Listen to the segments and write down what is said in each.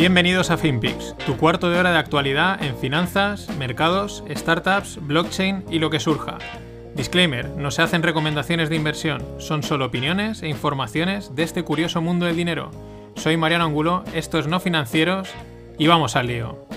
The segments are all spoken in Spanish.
Bienvenidos a FinPix, tu cuarto de hora de actualidad en finanzas, mercados, startups, blockchain y lo que surja. Disclaimer, no se hacen recomendaciones de inversión, son solo opiniones e informaciones de este curioso mundo del dinero. Soy Mariano Angulo, esto es No Financieros y vamos al lío.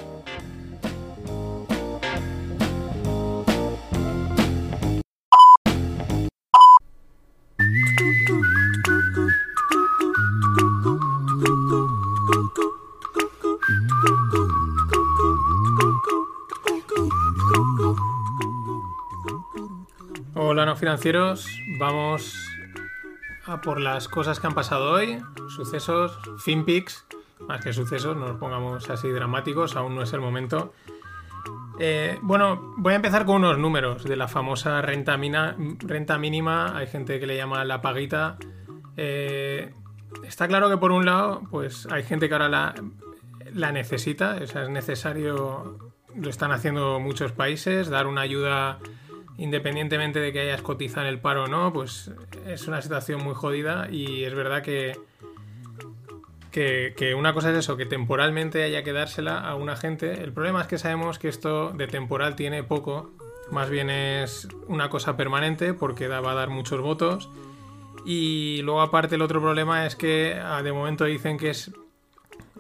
Financieros, vamos a por las cosas que han pasado hoy, sucesos, FinPix, más que sucesos, no nos pongamos así dramáticos, aún no es el momento. Eh, bueno, voy a empezar con unos números de la famosa renta, renta mínima, hay gente que le llama la paguita. Eh, está claro que por un lado, pues hay gente que ahora la, la necesita, es necesario, lo están haciendo muchos países, dar una ayuda independientemente de que hayas cotizado en el paro o no, pues es una situación muy jodida y es verdad que, que, una cosa es eso, que temporalmente haya que dársela a una gente. El problema es que sabemos que esto de temporal tiene poco, más bien es una cosa permanente porque va a dar muchos votos. Y luego aparte el otro problema es que ah, de momento dicen que es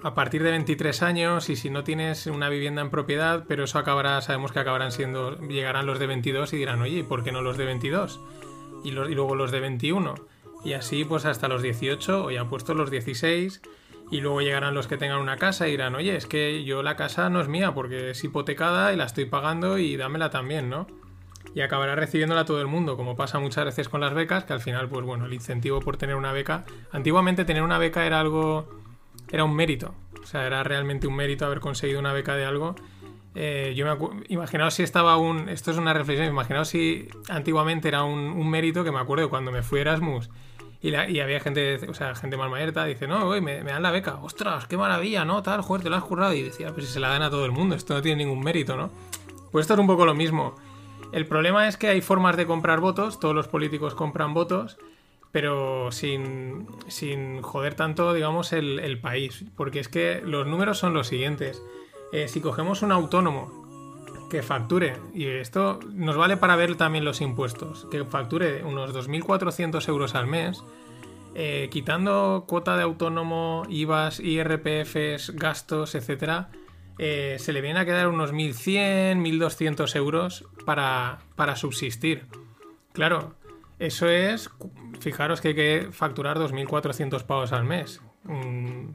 a partir de 23 años y si no tienes una vivienda en propiedad, pero eso acabará, sabemos que acabarán siendo, llegarán los de 22 y dirán, oye, ¿por qué no los de 22? Y, luego los de 21. Y así pues hasta los 18 o ya puesto los 16 y luego llegarán los que tengan una casa y dirán, oye, es que yo la casa no es mía porque es hipotecada y la estoy pagando y dámela también, ¿no? Y acabará recibiéndola todo el mundo, como pasa muchas veces con las becas, que al final, pues bueno, el incentivo por tener una beca, antiguamente tener una beca era algo era un mérito. O sea, era realmente un mérito haber conseguido una beca de algo. Eh, yo me imaginaos si estaba un. Esto es una reflexión. Imaginaos si antiguamente era un, mérito que me acuerdo cuando me fui a Erasmus y, había gente, o sea, gente más dice, no, güey, me, dan la beca. Ostras, qué maravilla, ¿no? Tal, joder, te lo has currado. Y decía, pues si se la dan a todo el mundo, esto no tiene ningún mérito, ¿no? Pues esto es un poco lo mismo. El problema es que hay formas de comprar votos, todos los políticos compran votos, pero sin, joder tanto, digamos, el, país. Porque es que los números son los siguientes. Eh, si cogemos un autónomo que facture, y esto nos vale para ver también los impuestos, que facture unos 2.400 euros al mes, eh, quitando cuota de autónomo, IVAs, IRPFs, gastos, etcétera, eh, se le viene a quedar unos 1.100, 1.200 euros para, para subsistir. Claro, eso es, fijaros que hay que facturar 2.400 pavos al mes. Mm,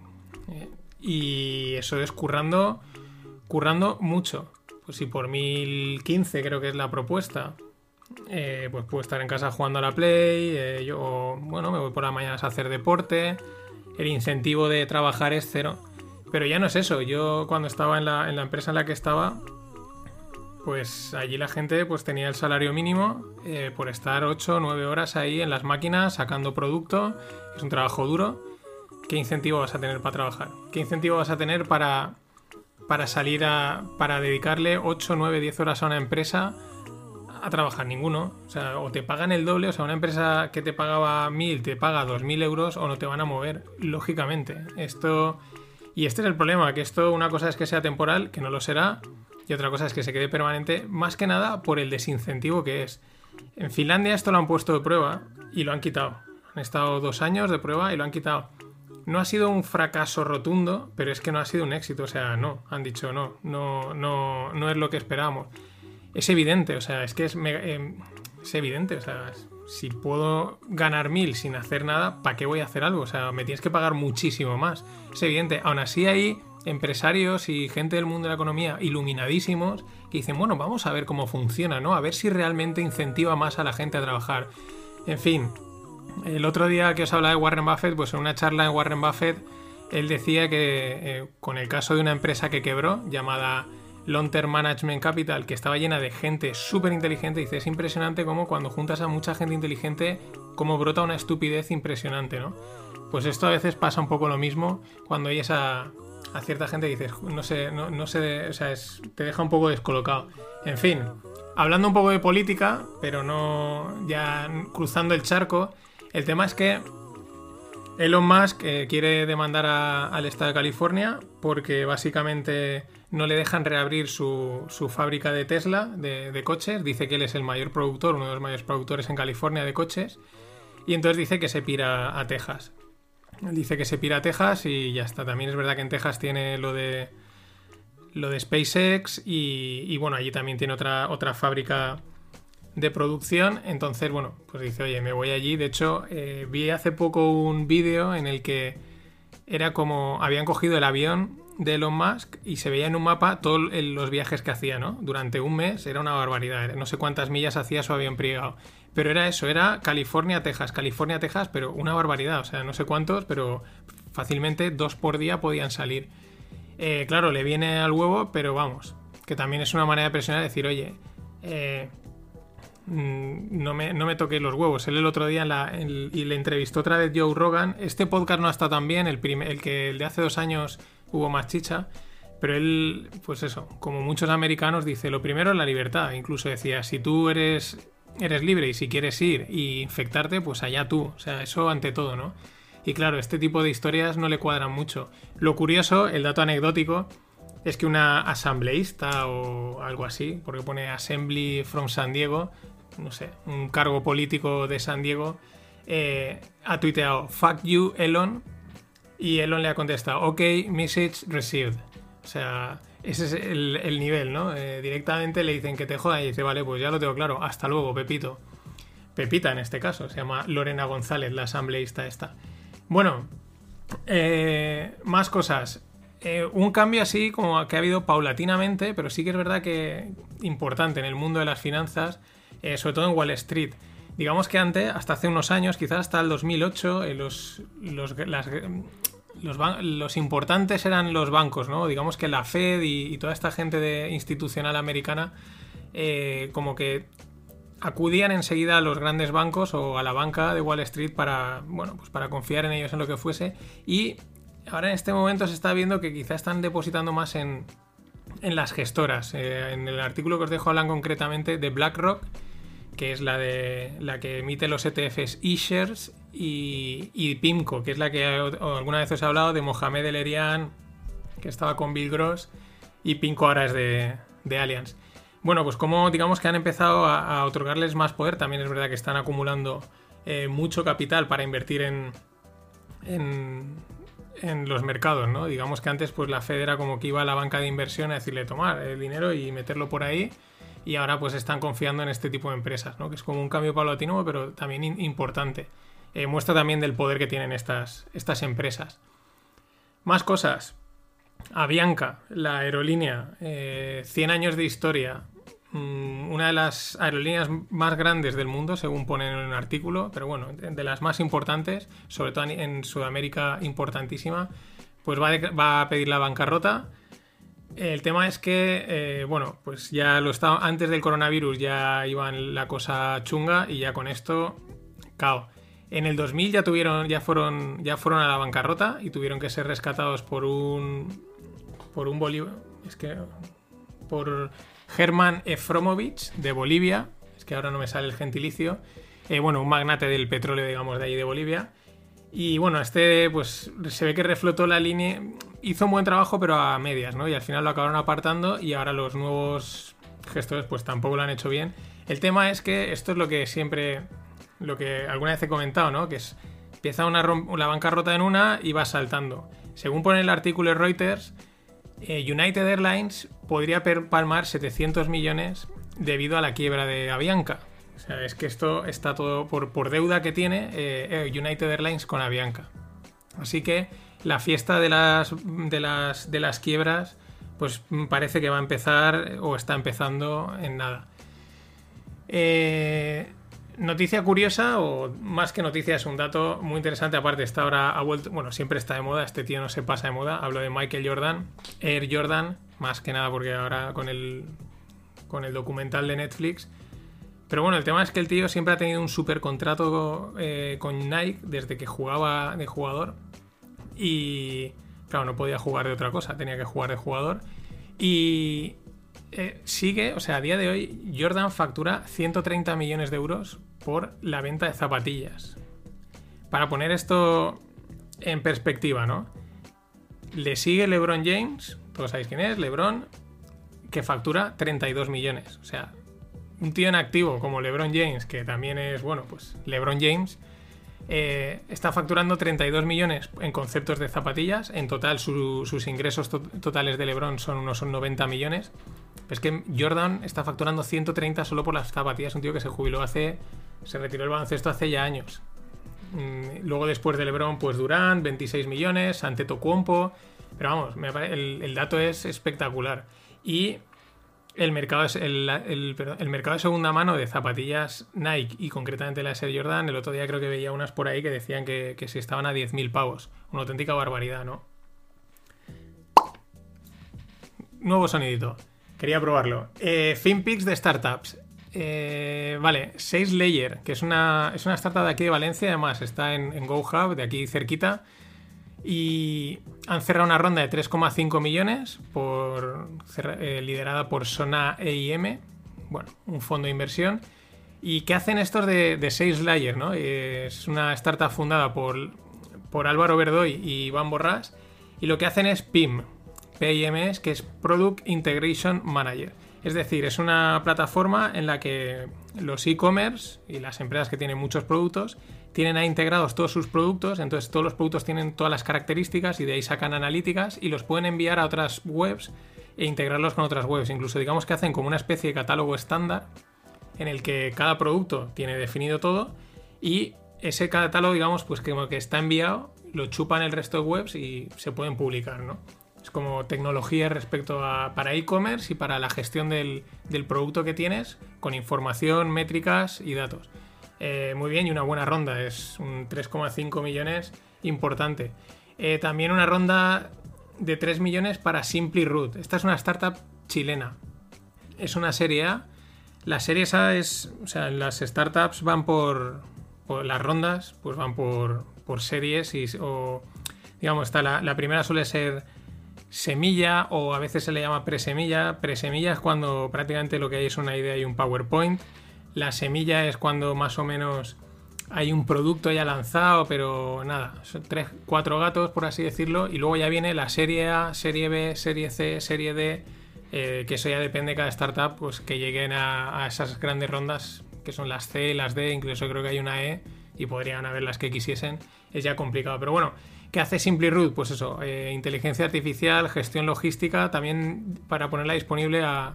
eh, y eso es currando, currando mucho. Pues si por 1.015 creo que es la propuesta, eh, pues puedo estar en casa jugando a la Play, eh, yo, bueno, me voy por la mañana a hacer deporte, el incentivo de trabajar es cero. Pero ya no es eso, yo cuando estaba en la empresa en la que estaba, pues allí la gente pues tenía el salario mínimo eh, por estar 8 o 9 horas ahí en las máquinas sacando producto, es un trabajo duro. ¿Qué incentivo vas a tener para trabajar? ¿Qué incentivo vas a tener para, para salir a. para dedicarle 8, 9, 10 horas a una empresa a trabajar? Ninguno. O sea, o te pagan el doble, o sea, una empresa que te pagaba 1000 te paga 2000 euros o no te van a mover, lógicamente. Esto. Y este es el problema, que esto, una cosa es que sea temporal, que no lo será, y otra cosa es que se quede permanente, más que nada por el desincentivo que es. En Finlandia esto lo han puesto de prueba y lo han quitado. Han estado dos años de prueba y lo han quitado. No ha sido un fracaso rotundo, pero es que no ha sido un éxito. O sea, no, han dicho no, no, no, no es lo que esperábamos. Es evidente, o sea, es que es, eh, es evidente, o sea, si puedo ganar mil sin hacer nada, ¿para qué voy a hacer algo? O sea, me tienes que pagar muchísimo más. Es evidente, aún así hay empresarios y gente del mundo de la economía iluminadísimos que dicen, bueno, vamos a ver cómo funciona, ¿no? A ver si realmente incentiva más a la gente a trabajar. En fin, el otro día que os hablaba de Warren Buffett, pues en una charla en Warren Buffett, él decía que eh, con el caso de una empresa que quebró, llamada Long Term Management Capital, que estaba llena de gente súper inteligente. Dice, es impresionante cómo cuando juntas a mucha gente inteligente, cómo brota una estupidez impresionante, ¿no? Pues esto a veces pasa un poco lo mismo cuando oyes a, a cierta gente dices, no sé, no, no sé, o sea, te deja un poco descolocado. En fin, hablando un poco de política, pero no ya cruzando el charco, el tema es que Elon Musk eh, quiere demandar al estado de California porque básicamente no le dejan reabrir su, fábrica de Tesla de, coches. Dice que él es el mayor productor, uno de los mayores productores en California de coches. Y entonces dice que se pira a Texas. Dice que se pira a Texas y ya está. También es verdad que en Texas tiene lo de lo de SpaceX y, bueno, allí también tiene otra, otra fábrica de producción. Entonces, bueno, pues dice, oye, me voy allí. De hecho, eh, vi hace poco un vídeo en el que era como habían cogido el avión de Elon Musk y se veía en un mapa todos los viajes que hacía, ¿no? Durante un mes era una barbaridad. No sé cuántas millas hacía su avión privado. Pero era eso, era California, Texas, California, Texas, pero una barbaridad. O sea, no sé cuántos, pero fácilmente dos por día podían salir. Eh, claro, le viene al huevo, pero vamos, que también es una manera de presionar, decir, oye, eh, mm, no, me, no me los huevos. Él el otro día y le entrevistó otra vez Joe Rogan. Este podcast no ha estado tan bien, el, el que el de hace dos años hubo más chicha. Pero él, pues eso, como muchos americanos, dice, lo primero es la libertad. Incluso decía, si tú eres, eres libre y si quieres ir y infectarte, pues allá tú. O sea, eso ante todo, ¿no? Y claro, este tipo de historias no le cuadran mucho. Lo curioso, el dato anecdótico, es que una asambleísta o algo así, porque pone Assembly from San Diego, no sé, un cargo político de San Diego, eh, ha tuiteado, fuck you, Elon, y Elon le ha contestado, ok, message received. O sea, ese es el, nivel, ¿no? Eh, directamente le dicen que te joda y dice, vale, pues ya lo tengo claro, hasta luego, Pepito. Pepita en este caso, se llama Lorena González, la asambleísta esta. Bueno, eh, más cosas. Eh, un cambio así como que ha habido paulatinamente, pero sí que es verdad que importante en el mundo de las finanzas, sobre todo en Wall Street. Digamos que antes, hasta hace unos años, quizás hasta el 2008, los, los, los, importantes eran los bancos, ¿no? Digamos que la Fed y, toda esta gente de, institucional americana eh, como que acudían enseguida a los grandes bancos o a la banca de Wall Street para, bueno, pues para confiar en ellos en lo que fuese. Y ahora en este momento se está viendo que quizá están depositando más en, en las gestoras. Eh, en el artículo que os dejo hablan concretamente de BlackRock que es la de la que emite los ETFs eShares y, PIMCO, que es la que alguna vez os he hablado de Mohamed El Erian, que estaba con Bill Gross, y PIMCO ahora es de, de Allianz. Bueno, pues como digamos que han empezado a, otorgarles más poder, también es verdad que están acumulando eh, mucho capital para invertir en, en, en, los mercados, ¿no? Digamos que antes pues la Fed era como que iba a la banca de inversión a decirle tomar el dinero y meterlo por ahí y ahora pues están confiando en este tipo de empresas, ¿no? que es como un cambio paulatino, pero también importante. Eh, muestra también del poder que tienen estas, estas empresas. Más cosas. Avianca, la aerolínea, 100 eh, años de historia, mm, una de las aerolíneas más grandes del mundo, según ponen en un artículo, pero bueno, de las más importantes, sobre todo en Sudamérica importantísima, pues va, va a pedir la bancarrota el tema es que, eh, bueno, pues ya lo estaba. Antes del coronavirus ya iban la cosa chunga y ya con esto, cao. En el 2000 ya tuvieron, ya fueron, ya fueron a la bancarrota y tuvieron que ser rescatados por un, por un Bolívar, es que, por Germán Efromovich de Bolivia, es que ahora no me sale el gentilicio, eh, bueno, un magnate del petróleo, digamos, de ahí de Bolivia. Y bueno, este pues se ve que reflotó la línea, hizo un buen trabajo pero a medias, ¿no? Y al final lo acabaron apartando y ahora los nuevos gestores pues tampoco lo han hecho bien. El tema es que esto es lo que siempre, lo que alguna vez he comentado, ¿no? Que es, empieza una la bancarrota en una y va saltando. Según pone el artículo de Reuters, eh, United Airlines podría palmar 700 millones debido a la quiebra de Avianca. O sea, es que esto está todo por, deuda que tiene eh, eh, United Airlines con Avianca. Así que la fiesta de las, de las, de las quiebras, pues parece que va a empezar o está empezando en nada. Eh, noticia curiosa, o más que noticia, es un dato muy interesante. Aparte, esta ahora ha vuelto, bueno, siempre está de moda, este tío no se pasa de moda. Hablo de Michael Jordan, Air Jordan, más que nada porque ahora con el, con el documental de Netflix. Pero bueno, el tema es que el tío siempre ha tenido un super contrato eh, con Nike desde que jugaba de jugador. Y claro, no podía jugar de otra cosa, tenía que jugar de jugador. Y eh, sigue, o sea, a día de hoy, Jordan factura 130 millones de euros por la venta de zapatillas. Para poner esto en perspectiva, ¿no? Le sigue LeBron James, todos sabéis quién es, LeBron, que factura 32 millones. O sea, un tío en activo como LeBron James, que también es, bueno, pues LeBron James, eh, está facturando 32 millones en conceptos de zapatillas. En total, sus ingresos totales de LeBron son unos 90 millones. Es que Jordan está facturando 130 solo por las zapatillas. Un tío que se jubiló hace. Se retiró el baloncesto hace ya años. Mm, luego, después de LeBron, pues Durán, 26 millones. Ante Tocuompo. Pero vamos, el dato es espectacular. Y el mercado, es el, el, mercado de segunda mano de zapatillas Nike y concretamente la Air Jordan, el otro día creo que veía unas por ahí que decían que, que se estaban a 10.000 pavos. Una auténtica barbaridad, ¿no? Nuevo sonidito. Quería probarlo. Eh, FinPix de startups. Eh, vale, 6 Layer, que es una, es una startup de aquí de Valencia, además está en, en GoHub, de aquí cerquita y han cerrado una ronda de 3,5 millones por, eh, liderada por Sona EIM, bueno, un fondo de inversión. ¿Y qué hacen estos de, de Sales Layer? ¿no? Es una startup fundada por, por Álvaro Verdoy y Iván Borrás. Y lo que hacen es PIM, PIMS, que es Product Integration Manager. Es decir, es una plataforma en la que los e-commerce y las empresas que tienen muchos productos tienen ahí integrados todos sus productos, entonces todos los productos tienen todas las características y de ahí sacan analíticas y los pueden enviar a otras webs e integrarlos con otras webs. Incluso digamos que hacen como una especie de catálogo estándar en el que cada producto tiene definido todo y ese catálogo, digamos, pues como que está enviado, lo chupan el resto de webs y se pueden publicar, ¿no? Como tecnología respecto a para e-commerce y para la gestión del, del producto que tienes con información, métricas y datos. Eh, muy bien y una buena ronda, es un 3,5 millones importante. Eh, también una ronda de 3 millones para Simply Root. Esta es una startup chilena. Es una serie A. La serie A es, o sea, las startups van por, las rondas, pues van por, por series y, o, digamos, está la, la primera suele ser semilla o a veces se le llama presemilla. Presemilla es cuando prácticamente lo que hay es una idea y un PowerPoint. La semilla es cuando más o menos hay un producto ya lanzado, pero nada, son tres, cuatro gatos, por así decirlo, y luego ya viene la serie A, serie B, serie C, serie D, eh, que eso ya depende de cada startup, pues que lleguen a, esas grandes rondas, que son las C, las D, incluso creo que hay una E, y podrían haber las que quisiesen, es ya complicado. Pero bueno, ¿qué hace SimplyRoot? Pues eso, eh, inteligencia artificial, gestión logística, también para ponerla disponible a,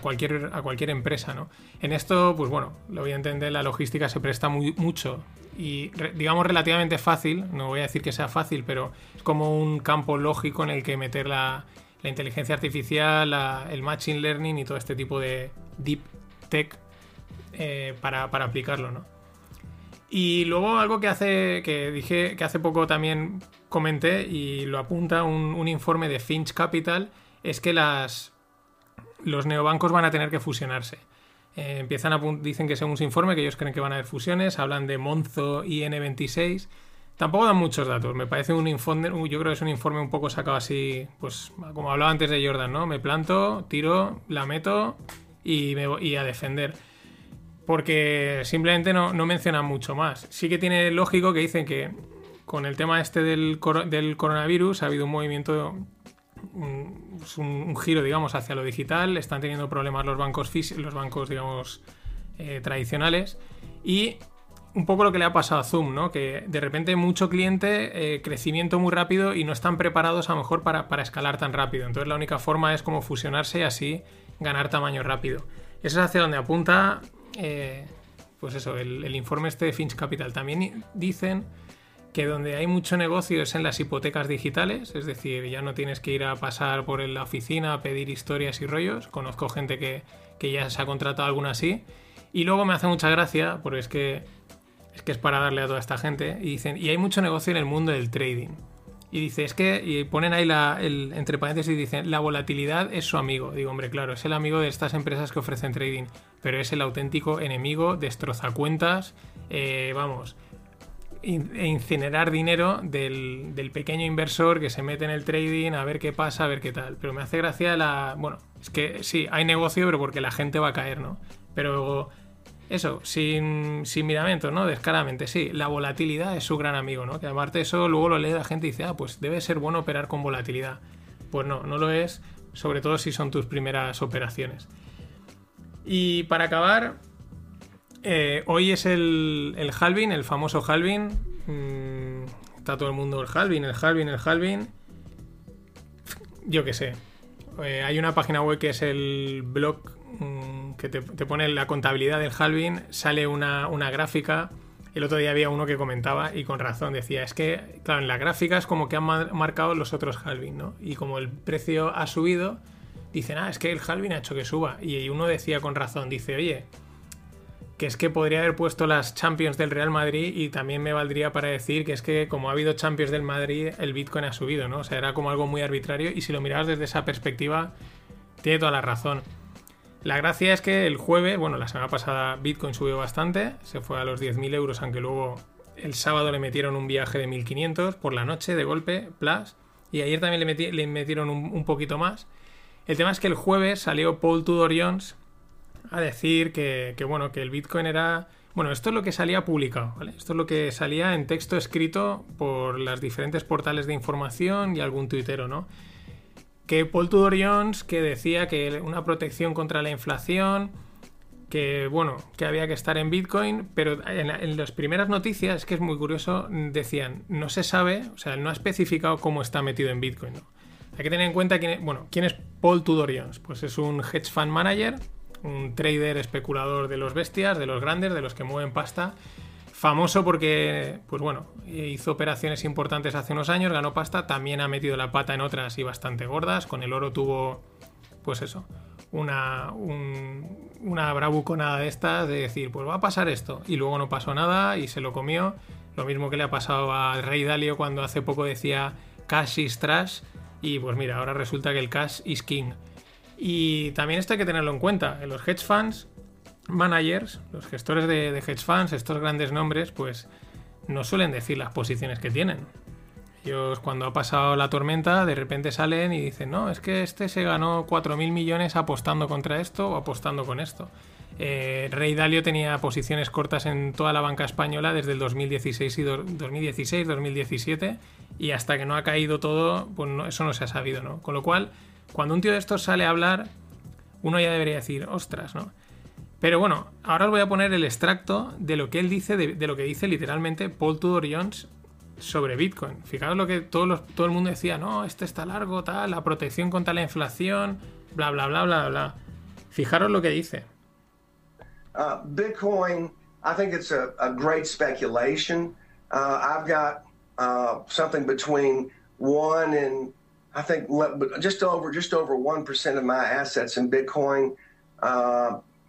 cualquier, a cualquier empresa, ¿no? En esto, pues bueno, lo voy a entender, la logística se presta muy, mucho y digamos relativamente fácil, no voy a decir que sea fácil, pero es como un campo lógico en el que meter la, inteligencia artificial, el machine learning y todo este tipo de deep tech eh, para, aplicarlo, ¿no? Y luego algo que hace, que dije que hace poco también comenté y lo apunta un, informe de Finch Capital, es que las, los neobancos van a tener que fusionarse. Eh, empiezan a dicen que según su informe, que ellos creen que van a haber fusiones, hablan de Monzo y N26. Tampoco dan muchos datos, me parece un informe, yo creo que es un informe un poco sacado así, pues como hablaba antes de Jordan, ¿no? Me planto, tiro, la meto y me voy a defender. Porque simplemente no, no mencionan mucho más. Sí que tiene lógico que dicen que con el tema este del, del coronavirus ha habido un movimiento un, giro, digamos, hacia lo digital. Están teniendo problemas los bancos, los bancos digamos, eh, tradicionales. Y un poco lo que le ha pasado a Zoom, ¿no? Que de repente mucho cliente, eh, crecimiento muy rápido y no están preparados a lo mejor para, escalar tan rápido. Entonces la única forma es como fusionarse y así ganar tamaño rápido. Eso es hacia donde apunta, eh, pues eso, el, informe este de Finch Capital. También dicen que donde hay mucho negocio es en las hipotecas digitales, es decir, ya no tienes que ir a pasar por la oficina a pedir historias y rollos. Conozco gente que, ya se ha contratado alguna así. Y luego me hace mucha gracia, porque es que es que es para darle a toda esta gente. Y dicen, y hay mucho negocio en el mundo del trading. Y dice, es que, y ponen ahí la, el, entre paréntesis, dicen, la volatilidad es su amigo. Digo, hombre, claro, es el amigo de estas empresas que ofrecen trading, pero es el auténtico enemigo, destroza cuentas, eh, vamos, e incinerar dinero del, del, pequeño inversor que se mete en el trading a ver qué pasa, a ver qué tal. Pero me hace gracia la... Bueno, es que sí, hay negocio, pero porque la gente va a caer, ¿no? Pero eso, sin, sin miramientos, ¿no? Descaradamente, sí, la volatilidad es su gran amigo, ¿no? Que aparte eso luego lo lee la gente y dice, ah, pues debe ser bueno operar con volatilidad. Pues no, no lo es, sobre todo si son tus primeras operaciones. Y para acabar, eh, hoy es el, el halving, el famoso halving. Mm, está todo el mundo el halving, el halving, el halving. Yo qué sé. Eh, hay una página web que es el blog mm, que te, pone la contabilidad del halving. Sale una, una, gráfica. El otro día había uno que comentaba y con razón decía, es que, claro, en la gráfica es como que han marcado los otros halving, ¿no? Y como el precio ha subido, dicen, ah, es que el halving ha hecho que suba. Y uno decía con razón, dice, oye, que es que podría haber puesto las Champions del Real Madrid y también me valdría para decir que es que como ha habido Champions del Madrid, el Bitcoin ha subido, ¿no? O sea, era como algo muy arbitrario y si lo mirabas desde esa perspectiva, tiene toda la razón. La gracia es que el jueves, bueno, la semana pasada Bitcoin subió bastante, se fue a los 10.000 euros, aunque luego el sábado le metieron un viaje de 1.500 por la noche de golpe, plus, y ayer también le, metieron un, poquito más. El tema es que el jueves salió Paul Tudor Jones a decir que, bueno, que el Bitcoin era... Bueno, esto es lo que salía publicado, ¿vale? Esto es lo que salía en texto escrito por las diferentes portales de información y algún tuitero, ¿no? Que Paul Tudor Jones que decía que una protección contra la inflación, que bueno, que había que estar en Bitcoin, pero en, las primeras noticias, que es muy curioso, decían, no se sabe, o sea, no ha especificado cómo está metido en Bitcoin. Hay que tener en cuenta quién, bueno, quién es Paul Tudor Jones. Pues es un hedge fund manager un trader especulador de los bestias, de los grandes, de los que mueven pasta. Famoso porque, pues bueno, hizo operaciones importantes hace unos años, ganó pasta, también ha metido la pata en otras y bastante gordas. Con el oro tuvo, pues eso, una, una bravuconada de estas de decir, pues va a pasar esto. Y luego no pasó nada y se lo comió. Lo mismo que le ha pasado a Rey Dalio cuando hace poco decía cash is trash. Y pues mira, ahora resulta que el cash is king. Y también esto hay que tenerlo en cuenta. En los hedge funds, managers, los gestores de, hedge funds, estos grandes nombres, pues no suelen decir las posiciones que tienen. Ellos cuando ha pasado la tormenta, de repente salen y dicen, no, es que este se ganó 4.000 millones apostando contra esto o apostando con esto. Eh, Rey Dalio tenía posiciones cortas en toda la banca española desde el 2016 y 2016, 2017 y hasta que no ha caído todo, pues eso no se ha sabido, ¿no? Con lo cual, cuando un tío de estos sale a hablar, uno ya debería decir, ostras, ¿no? Pero bueno, ahora os voy a poner el extracto de lo que él dice, de, lo que dice literalmente Paul Tudor Jones sobre Bitcoin. Fijaros lo que todo, todo el mundo decía, no, este está largo, tal, la protección contra la inflación, bla, bla, bla, bla, bla. Fijaros lo que dice. Uh, Bitcoin, I think it's a, a great speculation. Uh, I've got uh, something between one and I think just over just over one percent of my assets in Bitcoin.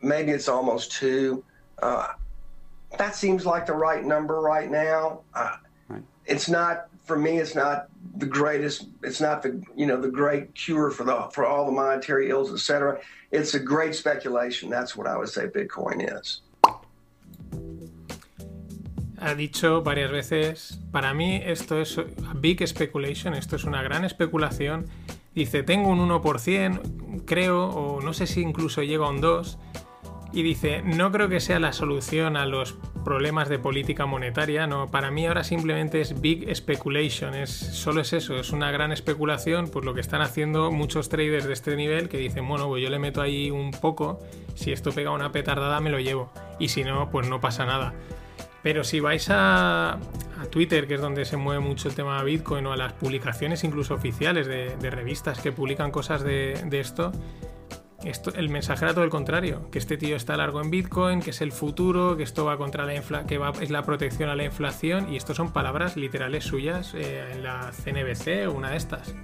Maybe it's almost two. Uh, that seems like the right number right now. Uh, right. It's not for me. It's not the greatest. It's not the you know the great cure for the for all the monetary ills, etc. It's a great speculation. That's what I would say Bitcoin is. ha dicho varias veces, para mí esto es big speculation, esto es una gran especulación. Dice, tengo un 1%, creo, o no sé si incluso llega a un 2%, y dice, no creo que sea la solución a los problemas de política monetaria, no, para mí ahora simplemente es big speculation, es, solo es eso, es una gran especulación, pues lo que están haciendo muchos traders de este nivel que dicen, bueno, pues yo le meto ahí un poco, si esto pega una petardada me lo llevo, y si no, pues no pasa nada. Pero si vais a, Twitter, que es donde se mueve mucho el tema de Bitcoin, o a las publicaciones incluso oficiales de, revistas que publican cosas de, esto, el mensaje era todo el contrario, que este tío está largo en Bitcoin, que es el futuro, que esto va contra la infla que es la protección a la inflación, y esto son palabras literales suyas eh, en la CNBC o una de estas.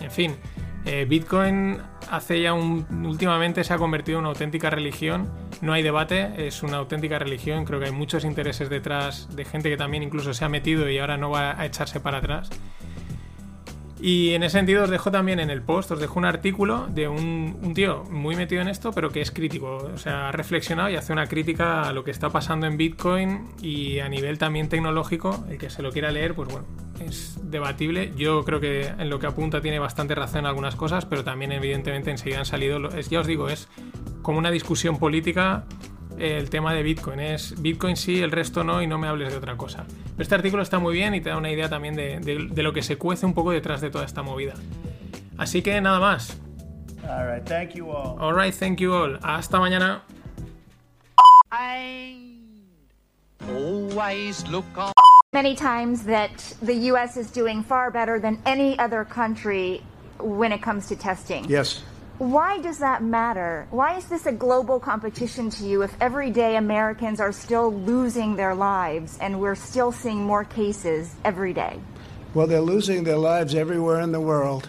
En fin, eh, Bitcoin hace ya un, últimamente se ha convertido en una auténtica religión. No hay debate, es una auténtica religión. Creo que hay muchos intereses detrás de gente que también incluso se ha metido y ahora no va a echarse para atrás. Y en ese sentido os dejo también en el post, os dejo un artículo de un, un, tío muy metido en esto, pero que es crítico. O sea, ha reflexionado y hace una crítica a lo que está pasando en Bitcoin y a nivel también tecnológico. El que se lo quiera leer, pues bueno, es debatible. Yo creo que en lo que apunta tiene bastante razón en algunas cosas, pero también evidentemente enseguida han salido, es, ya os digo, es como una discusión política el tema de Bitcoin. Es Bitcoin sí, el resto no y no me hables de otra cosa. Pero este artículo está muy bien y te da una idea también de, de, de lo que se cuece un poco detrás de toda esta movida. Así que nada más. Alright, thank you all. Alright, thank you all. Hasta mañana. I always look on. many times that the U.S. is doing far better than any other country when it comes to testing. Yes. Why does that matter? Why is this a global competition to you if every day Americans are still losing their lives and we're still seeing more cases every day? Well, they're losing their lives everywhere in the world.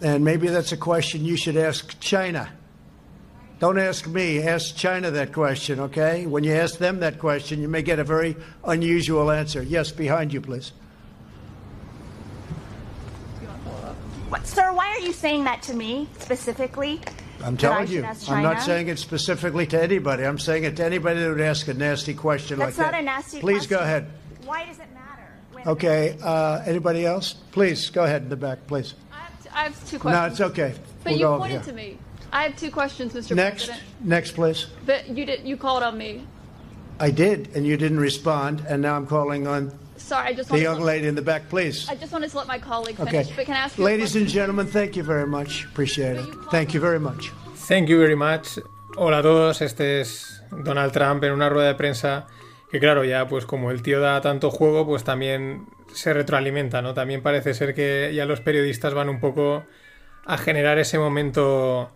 And maybe that's a question you should ask China. Don't ask me, ask China that question, okay? When you ask them that question, you may get a very unusual answer. Yes, behind you, please. What, sir, why are you saying that to me specifically? I'm telling you. I'm not saying it specifically to anybody. I'm saying it to anybody that would ask a nasty question That's like that. That's not a nasty question. Please go ahead. Why does it matter? when- Okay, uh, anybody else? Please, go ahead in the back, please. I have, t- I have two No, it's okay. But We'll you pointed to me. I have two questions, Mr. Next, President. next, please. But you did. You called on me. I did, and you didn't respond, and now I'm calling on Sorry, I just the young to, lady in the back, please. I just wanted to let my colleague Okay. finish. But can I ask Ladies and gentlemen, thank you very much. Appreciate it. Thank you very much. Thank you very much. Hola a todos, este es Donald Trump en una rueda de prensa que claro, ya pues como el tío da tanto juego, pues también se retroalimenta, ¿no? También parece ser que ya los periodistas van un poco a generar ese momento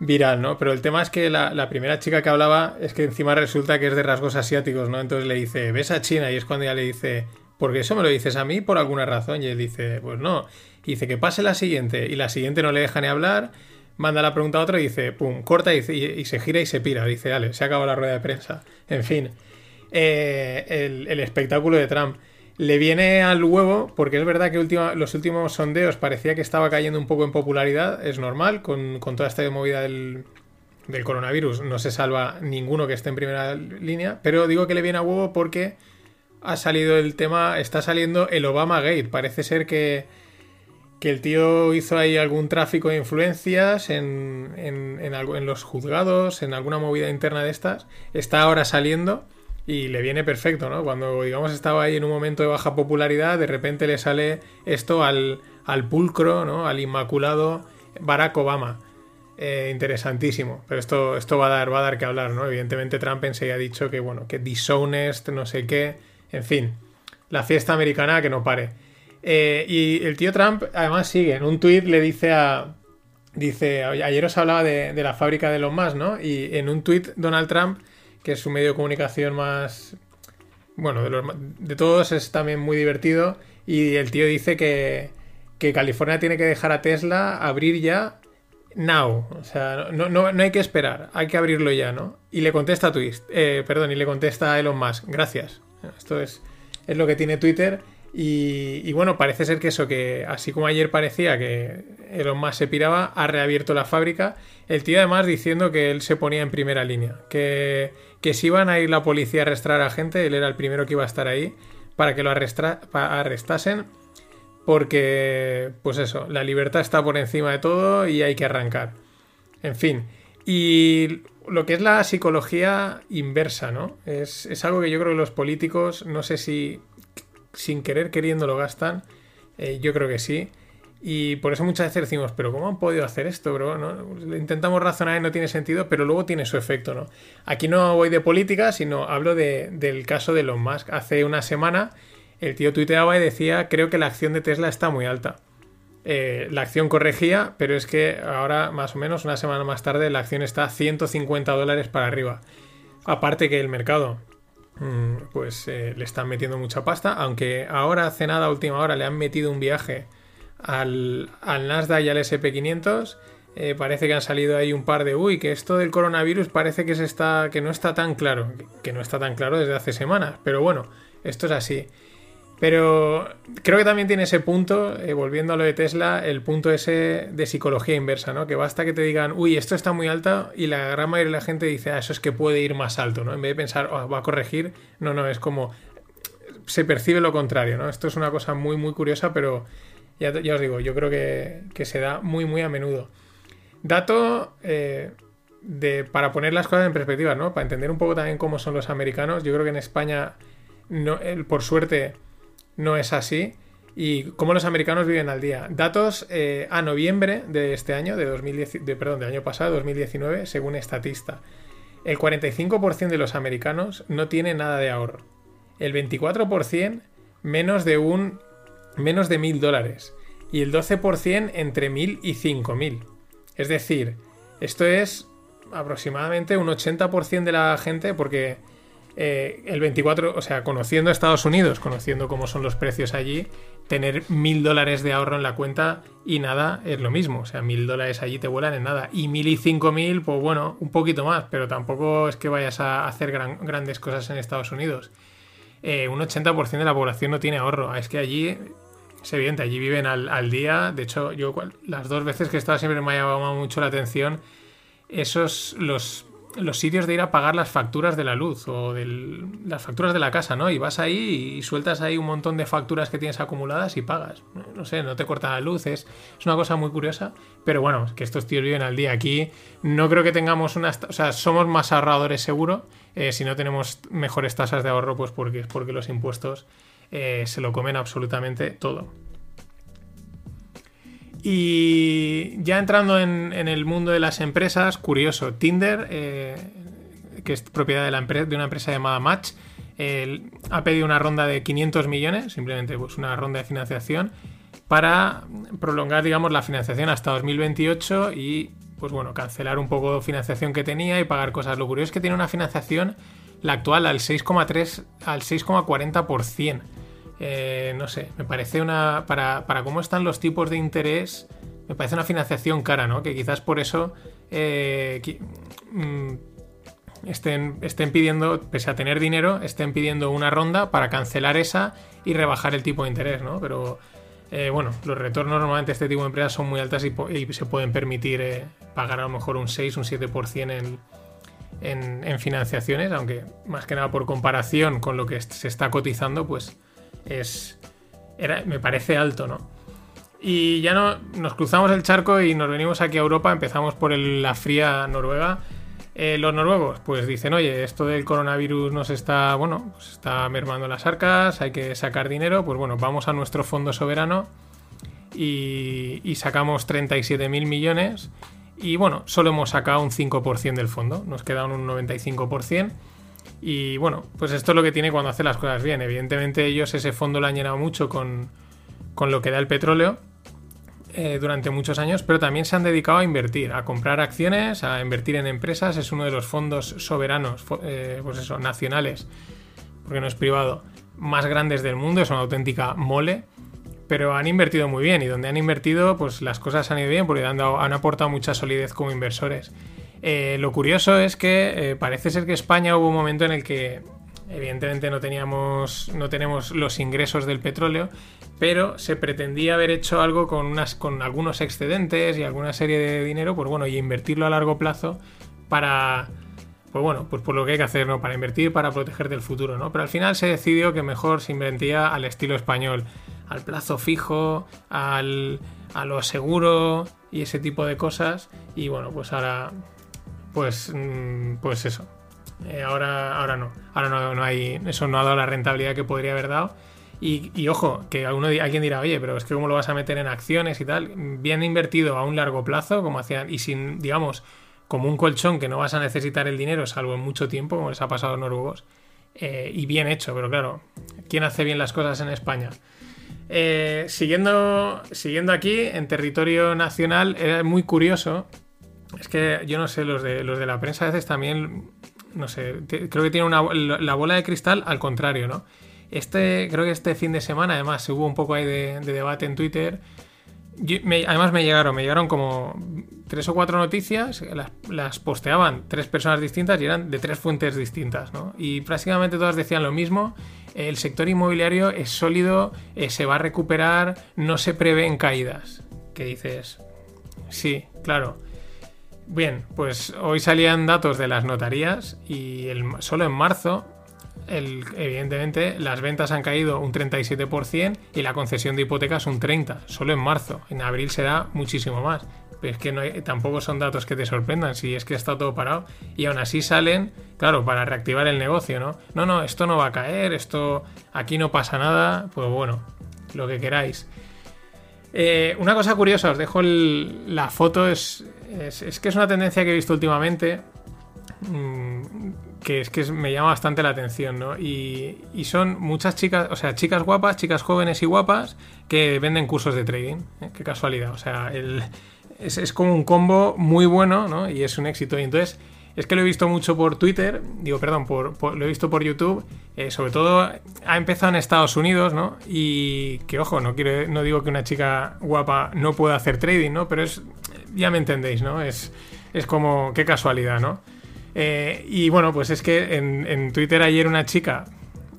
viral, ¿no? Pero el tema es que la, la primera chica que hablaba es que encima resulta que es de rasgos asiáticos, ¿no? Entonces le dice, ves a China y es cuando ella le dice, porque eso me lo dices a mí por alguna razón. Y él dice, pues no. Y dice que pase la siguiente. Y la siguiente no le deja ni hablar. Manda la pregunta a otro y dice, pum, corta y, se gira y se pira. Dice, dale, se acabó la rueda de prensa. En fin, eh, el, el espectáculo de Trump. Le viene al huevo, porque es verdad que última- los últimos sondeos parecía que estaba cayendo un poco en popularidad. Es normal, con, con toda esta movida del, del coronavirus no se salva ninguno que esté en primera línea. Pero digo que le viene a huevo porque ha salido el tema, está saliendo el Obama Gate. Parece ser que, que el tío hizo ahí algún tráfico de influencias en, en, en en los juzgados, en alguna movida interna de estas. Está ahora saliendo y le viene perfecto, ¿no? Cuando, digamos, estaba ahí en un momento de baja popularidad, de repente le sale esto al, al pulcro, ¿no? Al inmaculado Barack Obama. Eh, interesantísimo. Pero esto, esto va a dar, va a dar que hablar, ¿no? Evidentemente Trump enseguida ha dicho que, bueno, que dishonest, no sé qué. En fin, la fiesta americana que no pare. Eh, y el tío Trump, además, sigue. En un tuit le dice a. Dice, "Oye, ayer os hablaba de, la fábrica de Elon Musk, ¿no? Y en un tuit, Donald Trump, que es su medio de comunicación más. Bueno, de, los, de todos es también muy divertido. Y el tío dice que, que California tiene que dejar a Tesla abrir ya now. O sea, no, no, no hay que esperar, hay que abrirlo ya, ¿no? Y le contesta a Twist, eh, perdón, y le contesta a Elon Musk, gracias. Esto es, es lo que tiene Twitter. Y, bueno, parece ser que eso, que así como ayer parecía que Elon Musk se piraba, ha reabierto la fábrica. El tío además diciendo que él se ponía en primera línea, que, que si iban a ir la policía a arrestar a gente, él era el primero que iba a estar ahí para que lo arrestra- arrestasen porque, pues eso, la libertad está por encima de todo y hay que arrancar. En fin, y lo que es la psicología inversa, ¿no? Es, es algo que yo creo que los políticos, no sé si sin querer queriendo lo gastan, eh, yo creo que sí. Y por eso muchas veces decimos, pero ¿cómo han podido hacer esto, bro? ¿No? Intentamos razonar y no tiene sentido, pero luego tiene su efecto, ¿no? Aquí no voy de política, sino hablo de- del caso de Elon Musk. Hace una semana el tío tuiteaba y decía, creo que la acción de Tesla está muy alta. Eh, la acción corregía, pero es que ahora, más o menos, una semana más tarde, la acción está a 150 dólares para arriba. Aparte que el mercado, mm, pues eh, le están metiendo mucha pasta, aunque ahora, hace nada, última hora, le han metido un viaje al, al Nasdaq y al SP500. Eh, parece que han salido ahí un par de uy, que esto del coronavirus parece que está que no está tan claro, que no está tan claro desde hace semanas, pero bueno, esto es así. Pero creo que también tiene ese punto, eh, volviendo a lo de Tesla, el punto ese de psicología inversa, ¿no? Que basta que te digan, uy, esto está muy alto y la gran mayoría de la gente dice, ah, eso es que puede ir más alto, ¿no? En vez de pensar, "Oh, va a corregir, no, no, es como, se percibe lo contrario, ¿no? Esto es una cosa muy, muy curiosa, pero ya, ya os digo, yo creo que, que se da muy, muy a menudo. Dato eh, de, para poner las cosas en perspectiva, ¿no? Para entender un poco también cómo son los americanos. Yo creo que en España, no, por suerte, no es así. Y cómo los americanos viven al día. Datos eh, a noviembre de este año, de 2010, de, perdón, del año pasado, 2019, según Estatista. El 45% de los americanos no tiene nada de ahorro. El 24% menos de un menos de mil dólares. Y el 12% entre mil y cinco mil. Es decir, esto es aproximadamente un 80% de la gente porque eh, el 24, o sea, conociendo Estados Unidos, conociendo cómo son los precios allí, tener mil dólares de ahorro en la cuenta y nada es lo mismo. O sea, mil dólares allí te vuelan en nada. Y mil y cinco mil, pues bueno, un poquito más, pero tampoco es que vayas a hacer gran- grandes cosas en Estados Unidos. Eh, un 80% de la población no tiene ahorro. Es que allí es evidente, allí viven al, al día. De hecho, yo las dos veces que he estado siempre me ha llamado mucho la atención esos los, los sitios de ir a pagar las facturas de la luz o del- las facturas de la casa, ¿no? Y vas ahí y sueltas ahí un montón de facturas que tienes acumuladas y pagas. No sé, no te corta la luz, es, una cosa muy curiosa. Pero bueno, que estos tíos viven al día. Aquí no creo que tengamos unas... O sea, somos más ahorradores seguro. eh, si no tenemos mejores tasas de ahorro, pues porque porque los impuestos eh, se lo comen absolutamente todo. Y ya entrando en, el mundo de las empresas, curioso, Tinder, eh, que es propiedad de, una empresa llamada Match, ha pedido una ronda de 500 millones, simplemente pues una ronda de financiación, para prolongar, digamos, la financiación hasta 2028 y, pues bueno, cancelar un poco financiación que tenía y pagar cosas. Lo curioso es que tiene una financiación, la actual, al 6,3, al 6,40%. Eh, no sé, me parece una. Para, para cómo están los tipos de interés, me parece una financiación cara, ¿no? Que quizás por eso eh, mm, estén, estén pidiendo, pese a tener dinero, estén pidiendo una ronda para cancelar esa y rebajar el tipo de interés, ¿no? Pero eh, bueno, los retornos normalmente de este tipo de empresas son muy altas y, se pueden permitir eh, pagar a lo mejor un 6, un 7% en, en, en financiaciones, aunque más que nada por comparación con lo que se está cotizando, pues es era, me parece alto, ¿no? Y ya no nos cruzamos el charco y nos venimos aquí a Europa, empezamos por la fría Noruega. Eh, los noruegos, pues dicen, oye, esto del coronavirus nos está, bueno, pues está mermando las arcas, hay que sacar dinero, pues bueno, vamos a nuestro fondo soberano y, y sacamos 37.000 millones y bueno, solo hemos sacado un 5% del fondo, nos queda un 95%. Y bueno, pues esto es lo que tiene cuando hace las cosas bien. Evidentemente ellos ese fondo lo han llenado mucho con, con lo que da el petróleo eh, durante muchos años, pero también se han dedicado a invertir, a comprar acciones, a invertir en empresas. Es uno de los fondos soberanos, eh, pues eso, nacionales, porque no es privado, más grandes del mundo. Es una auténtica mole. Pero han invertido muy bien y donde han invertido, pues las cosas han ido bien porque han, dado- han aportado mucha solidez como inversores. Eh, lo curioso es que eh, parece ser que España hubo un momento en el que evidentemente no teníamos no tenemos los ingresos del petróleo, pero se pretendía haber hecho algo con unas con algunos excedentes y alguna serie de dinero, pues bueno, y invertirlo a largo plazo para pues bueno, pues por lo que hay que hacer, ¿no? Para invertir, para proteger del futuro, ¿no? Pero al final se decidió que mejor se invertía al estilo español, al plazo fijo, al, a lo seguro y ese tipo de cosas. Y bueno, pues ahora, pues, mm, pues eso. Eh, ahora, ahora no. Ahora no, no hay. Eso no ha dado la rentabilidad que podría haber dado. Y, ojo, que alguno, alguien dirá, oye, pero es que cómo lo vas a meter en acciones y tal. Bien invertido a un largo plazo, como hacían, y sin, digamos, como un colchón que no vas a necesitar el dinero, salvo en mucho tiempo, como les ha pasado a noruegos. eh, y bien hecho, pero claro, ¿quién hace bien las cosas en España? Eh, siguiendo, siguiendo aquí, en territorio nacional, era muy curioso. Es que yo no sé, los de, los de la prensa a veces también, no sé, creo que tiene una, la bola de cristal al contrario, ¿no? Este, creo que este fin de semana, además, hubo un poco ahí de, de debate en Twitter además me llegaron, me llegaron como tres o cuatro noticias, las, posteaban tres personas distintas y eran de tres fuentes distintas, ¿no? Y prácticamente todas decían lo mismo. El sector inmobiliario es sólido, eh, se va a recuperar, no se prevén caídas. ¿Qué dices? Sí, claro. Bien, pues hoy salían datos de las notarías y solo en marzo, evidentemente, las ventas han caído un 37% y la concesión de hipotecas un 30%, solo en marzo. En abril será muchísimo más. Pero es que tampoco son datos que te sorprendan, si es que está todo parado. Y aún así salen, claro, para reactivar el negocio, ¿no? No, no, esto no va a caer, esto aquí no pasa nada, pues bueno, lo que queráis. Eh, una cosa curiosa, os dejo la foto, es, es, que es una tendencia que he visto últimamente, mm, que es que me llama bastante la atención, ¿no? Y, son muchas chicas, o sea, chicas guapas, chicas jóvenes y guapas que venden cursos de trading. ¿eh? Qué casualidad, o sea, es, es como un combo muy bueno, ¿no? Y es un éxito. Y entonces, es que lo he visto mucho por Twitter, digo, perdón, por, por- lo he visto por YouTube, eh, sobre todo ha empezado en Estados Unidos, ¿no? Y que, ojo, no, quiero, no digo que una chica guapa no pueda hacer trading, ¿no? Pero es, ya me entendéis, ¿no? Es, es como, qué casualidad, ¿no? Eh, y bueno, pues es que en, en Twitter ayer una chica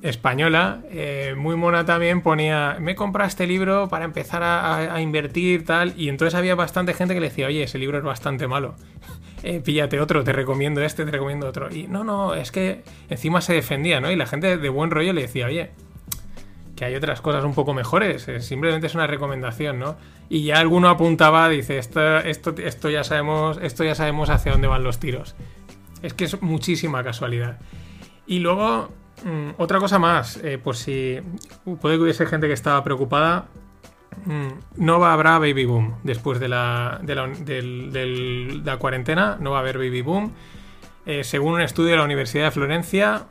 española, eh, muy mona también, ponía, me he comprado este libro para empezar a invertir, tal, y entonces había bastante gente que le decía, oye, ese libro es bastante malo, Eh, píllate otro, te recomiendo este, te recomiendo otro. Y no, no, es que encima se defendía, ¿no? Y la gente de buen rollo le decía, oye, que hay otras cosas un poco mejores, eh, simplemente es una recomendación, ¿no? Y ya alguno apuntaba, dice, esto, esto, esto ya sabemos, esto ya sabemos hacia dónde van los tiros. Es que es muchísima casualidad. Y luego, mm, otra cosa más, eh, por si puede que hubiese gente que estaba preocupada, mm, no va, habrá baby boom después de la, de la, la cuarentena, no va a haber baby boom. Eh, según un estudio de la Universidad de Florencia,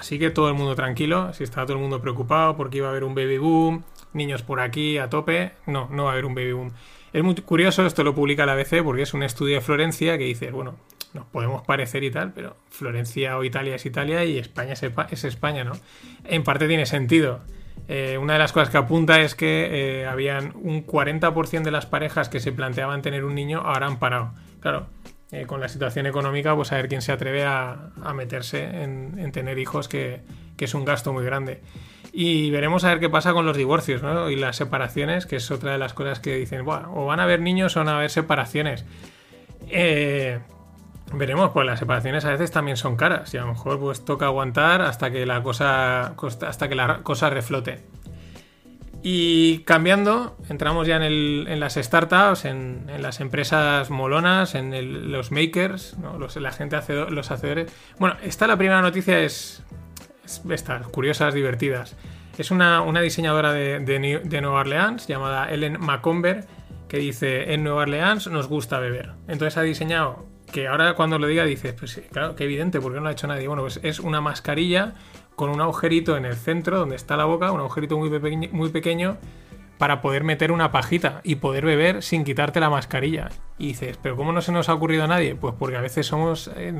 así que todo el mundo tranquilo, si está todo el mundo preocupado porque iba a haber un baby boom, niños por aquí a tope, no, no va a haber un baby boom. Es muy curioso, esto lo publica la ABC porque es un estudio de Florencia que dice, bueno, nos podemos parecer y tal, pero Florencia o Italia es Italia y España es España, ¿no? En parte tiene sentido. Eh, una de las cosas que apunta es que eh, habían un 40% de las parejas que se planteaban tener un niño ahora han parado. Claro, eh, con la situación económica, pues a ver quién se atreve a, meterse en, en tener hijos, que, es un gasto muy grande. Y veremos a ver qué pasa con los divorcios ¿no? y las separaciones, que es otra de las cosas que dicen, "Buah, o van a haber niños o van a haber separaciones. Eh, veremos, pues las separaciones a veces también son caras y a lo mejor pues toca aguantar hasta que la cosa, hasta que la cosa reflote. Y cambiando, entramos ya en, el- en las startups, en, en las empresas molonas, en los makers, ¿no? La gente hace los hacedores. Bueno, esta la primera noticia es, es estas, curiosas, divertidas. Es una, una diseñadora de, de New- Nueva Orleans llamada Ellen Macomber que dice, en Nueva Orleans nos gusta beber. Entonces ha diseñado, que ahora cuando lo diga dices, pues sí, claro, qué evidente, porque no lo ha hecho nadie. Bueno, pues es una mascarilla con un agujerito en el centro donde está la boca, un agujerito muy, pequeño- muy pequeño para poder meter una pajita y poder beber sin quitarte la mascarilla. Y dices, pero ¿cómo no se nos ha ocurrido a nadie? Pues porque a veces somos... eh,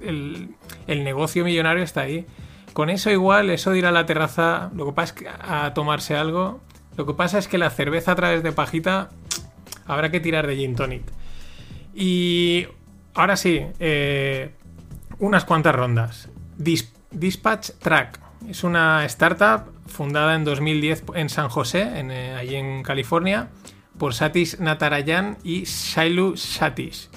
el, el negocio millonario está ahí. Con eso igual, eso de ir a la terraza, lo que pasa es que a tomarse algo, lo que pasa es que la cerveza a través de pajita habrá que tirar de gin tonic. Y ahora sí, eh, unas cuantas rondas. Dis- Dispatch Track es una startup fundada en 2010 en San José, en, eh, allí en California, por Satish Natarajan y Shailu Satish.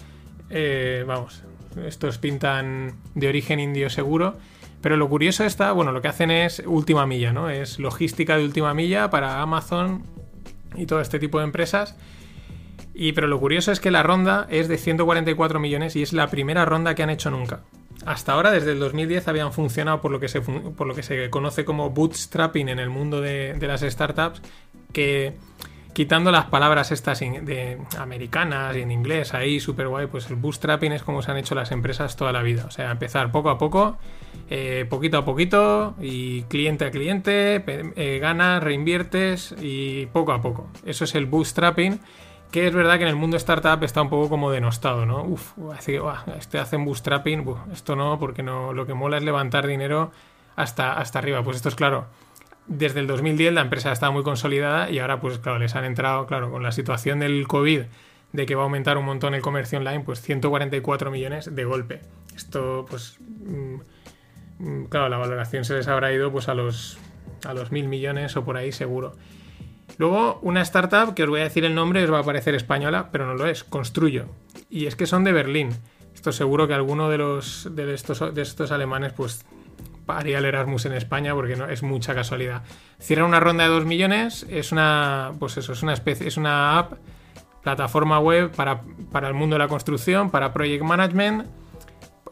Eh, vamos, estos pintan de origen indio seguro. Pero lo curioso está, bueno, lo que hacen es última milla, ¿no? Es logística de última milla para Amazon y todo este tipo de empresas. Y pero lo curioso es que la ronda es de 144 millones y es la primera ronda que han hecho nunca. Hasta ahora, desde el 2010, habían funcionado por lo que se, por lo que se conoce como bootstrapping en el mundo de, de las startups, que quitando las palabras estas de americanas y en inglés ahí súper guay, pues el bootstrapping es como se han hecho las empresas toda la vida. O sea, empezar poco a poco, eh, poquito a poquito y cliente a cliente, eh, ganas, reinviertes y poco a poco. Eso es el bootstrapping que es verdad que en el mundo startup está un poco como denostado, ¿no? Uf, hace, uah, este hacen bootstrapping, esto no, porque no, lo que mola es levantar dinero hasta, hasta arriba. Pues esto es claro. desde el 2010 la empresa estaba muy consolidada y ahora pues claro, les han entrado, claro, con la situación del COVID, de que va a aumentar un montón el comercio online, pues 144 millones de golpe. Esto pues... mm, mm, claro, la valoración se les habrá ido pues a los, a los mil millones o por ahí seguro. Luego, una startup que os voy a decir el nombre, os va a parecer española, pero no lo es, Construyo. Y es que son de Berlín. Esto seguro que alguno de los de estos, de estos alemanes, pues haría el Erasmus en España porque no es mucha casualidad. Cierran una ronda de 2 millones, es una pues eso, es una especie, es una app, plataforma web para, para el mundo de la construcción, para project management.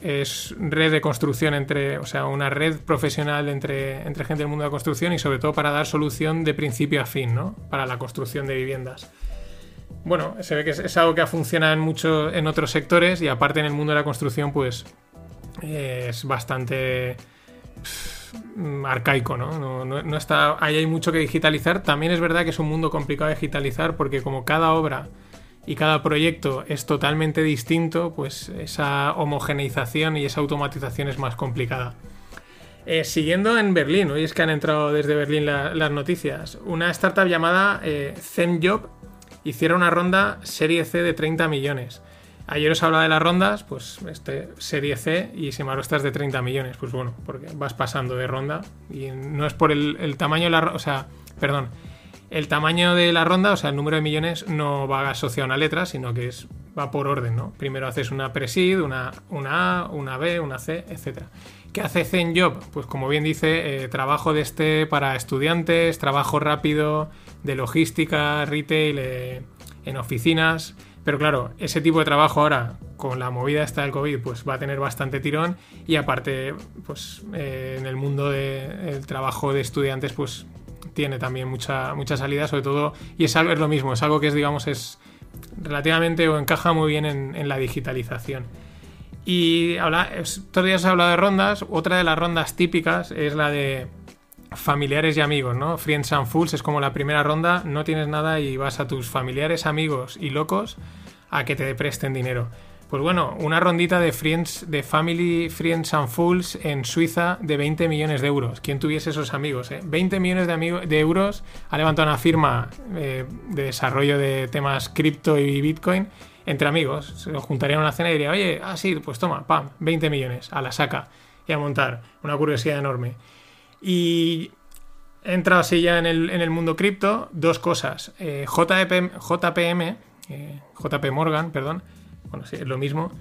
Es red de construcción entre, o sea, una red profesional entre, entre gente del mundo de la construcción y sobre todo para dar solución de principio a fin, ¿no? Para la construcción de viviendas. Bueno, se ve que es, algo que ha funcionado en mucho en otros sectores y aparte en el mundo de la construcción, pues eh, es bastante mm, arcaico, ¿no? No, no- no está, ahí hay mucho que digitalizar. También es verdad que es un mundo complicado de digitalizar porque como cada obra y cada proyecto es totalmente distinto, pues esa homogeneización y esa automatización es más complicada. Eh, siguiendo en Berlín, hoy es que han entrado desde Berlín la- las noticias, una startup llamada eh, ZenJob hicieron una ronda serie C de 30 millones. Ayer os hablaba de las rondas, pues este serie C y sin embargo esta es de 30 millones. Pues bueno, porque vas pasando de ronda y no es por el, el tamaño de la ronda, o sea, perdón, el tamaño de la ronda, o sea, el número de millones no va asociado a una letra, sino que es, va por orden, ¿no? Primero haces una presid, una, una A, una B, una C, etc. ¿Qué hace ZenJob? Pues como bien dice, eh, trabajo de este para estudiantes, trabajo rápido de logística, retail, eh, en oficinas. Pero claro, ese tipo de trabajo ahora, con la movida esta del COVID, pues va a tener bastante tirón. Y aparte, pues eh, en el mundo del trabajo de estudiantes, pues tiene también mucha, mucha salida, sobre todo. Y es algo, es lo mismo, es algo que es, digamos, es relativamente o encaja muy bien en, la digitalización. Y habla, estos días he hablado de rondas. Otra de las rondas típicas es la de familiares y amigos, ¿no? Friends and Fools es como la primera ronda, no tienes nada y vas a tus familiares, amigos y locos a que te presten dinero. Pues bueno, una rondita de Friends, de Family Friends and Fools en Suiza de 20 millones de euros. ¿Quién tuviese esos amigos? Eh? 20 millones de, euros ha levantado una firma eh, de desarrollo de temas cripto y Bitcoin entre amigos. Se lo juntarían a una cena y diría, oye, ah, sí, pues toma, pam, 20 millones, a la saca y a montar. Una curiosidad enorme. Y he así ya en el, en el mundo cripto, dos cosas. Eh, JP, JPM, eh, JP Morgan, perdón, bueno, sí, es lo mismo.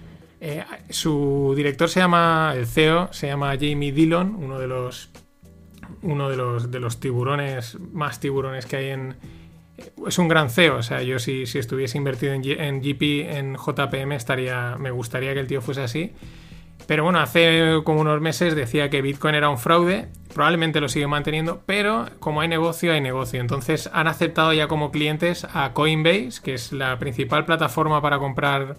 Eh, su director se llama, el CEO, se llama Jamie Dillon, uno de los uno de los, de los tiburones, más tiburones que hay en... Es un gran CEO, o sea, yo si, si estuviese invertido en, G- en GP, en JPM, estaría, me gustaría que el tío fuese así. Pero bueno, hace como unos meses decía que Bitcoin era un fraude, probablemente lo sigue manteniendo, pero como hay negocio, hay negocio. Entonces han aceptado ya como clientes a Coinbase, que es la principal plataforma para comprar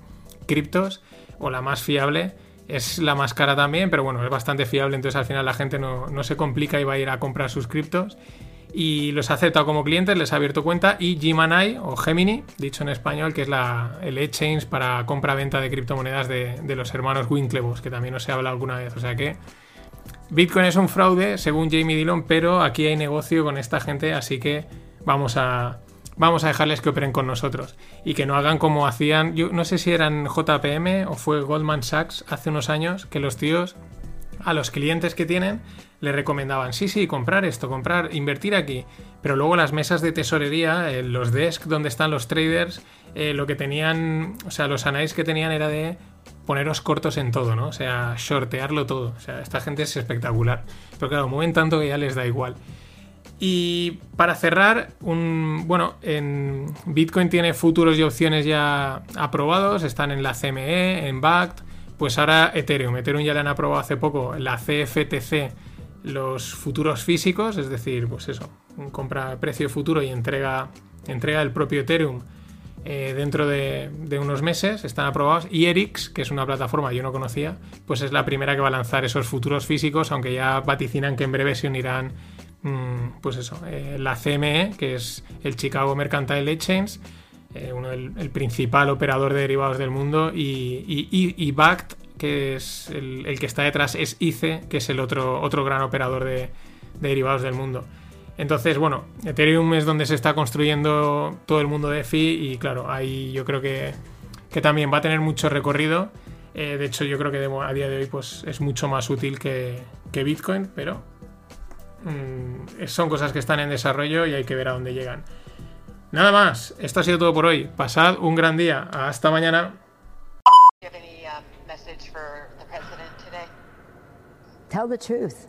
criptos, o la más fiable. Es la más cara también, pero bueno, es bastante fiable, entonces al final la gente no, no se complica y va a ir a comprar sus criptos. Y los ha aceptado como clientes, les ha abierto cuenta y Gemini o Gemini, dicho en español, que es la, el exchange para compra-venta de criptomonedas de, de los hermanos Winklevoss, que también os he hablado alguna vez. O sea que Bitcoin es un fraude, según Jamie Dillon, pero aquí hay negocio con esta gente, así que vamos a, vamos a dejarles que operen con nosotros y que no hagan como hacían, yo no sé si eran JPM o fue Goldman Sachs hace unos años, que los tíos a los clientes que tienen le recomendaban, sí, sí, comprar esto, comprar, invertir aquí. Pero luego las mesas de tesorería, eh, los desks donde están los traders, eh, lo que tenían, o sea, los análisis que tenían era de poneros cortos en todo, ¿no? O sea, shortearlo todo. O sea, esta gente es espectacular. Pero claro, mueven tanto que ya les da igual. Y para cerrar, un, bueno, en Bitcoin tiene futuros y opciones ya aprobados, están en la CME, en BACT, pues ahora Ethereum. Ethereum ya le han aprobado hace poco la CFTC los futuros físicos, es decir, pues eso, compra precio futuro y entrega, entrega el propio Ethereum eh, dentro de, de, unos meses, están aprobados. Y Erix, que es una plataforma que yo no conocía, pues es la primera que va a lanzar esos futuros físicos, aunque ya vaticinan que en breve se unirán, pues eso, eh, la CME, que es el Chicago Mercantile Exchange, eh, uno del, el principal operador de derivados del mundo, y, y, BACT, que es el, que está detrás, es ICE, que es el otro, otro gran operador de, de derivados del mundo. Entonces, bueno, Ethereum es donde se está construyendo todo el mundo de FI y claro, ahí yo creo que, que también va a tener mucho recorrido. Eh, de hecho, yo creo que a día de hoy pues, es mucho más útil que, que Bitcoin, pero mm, son cosas que están en desarrollo y hay que ver a dónde llegan. Nada más, esto ha sido todo por hoy. Pasad un gran día. Hasta mañana. Tell the truth.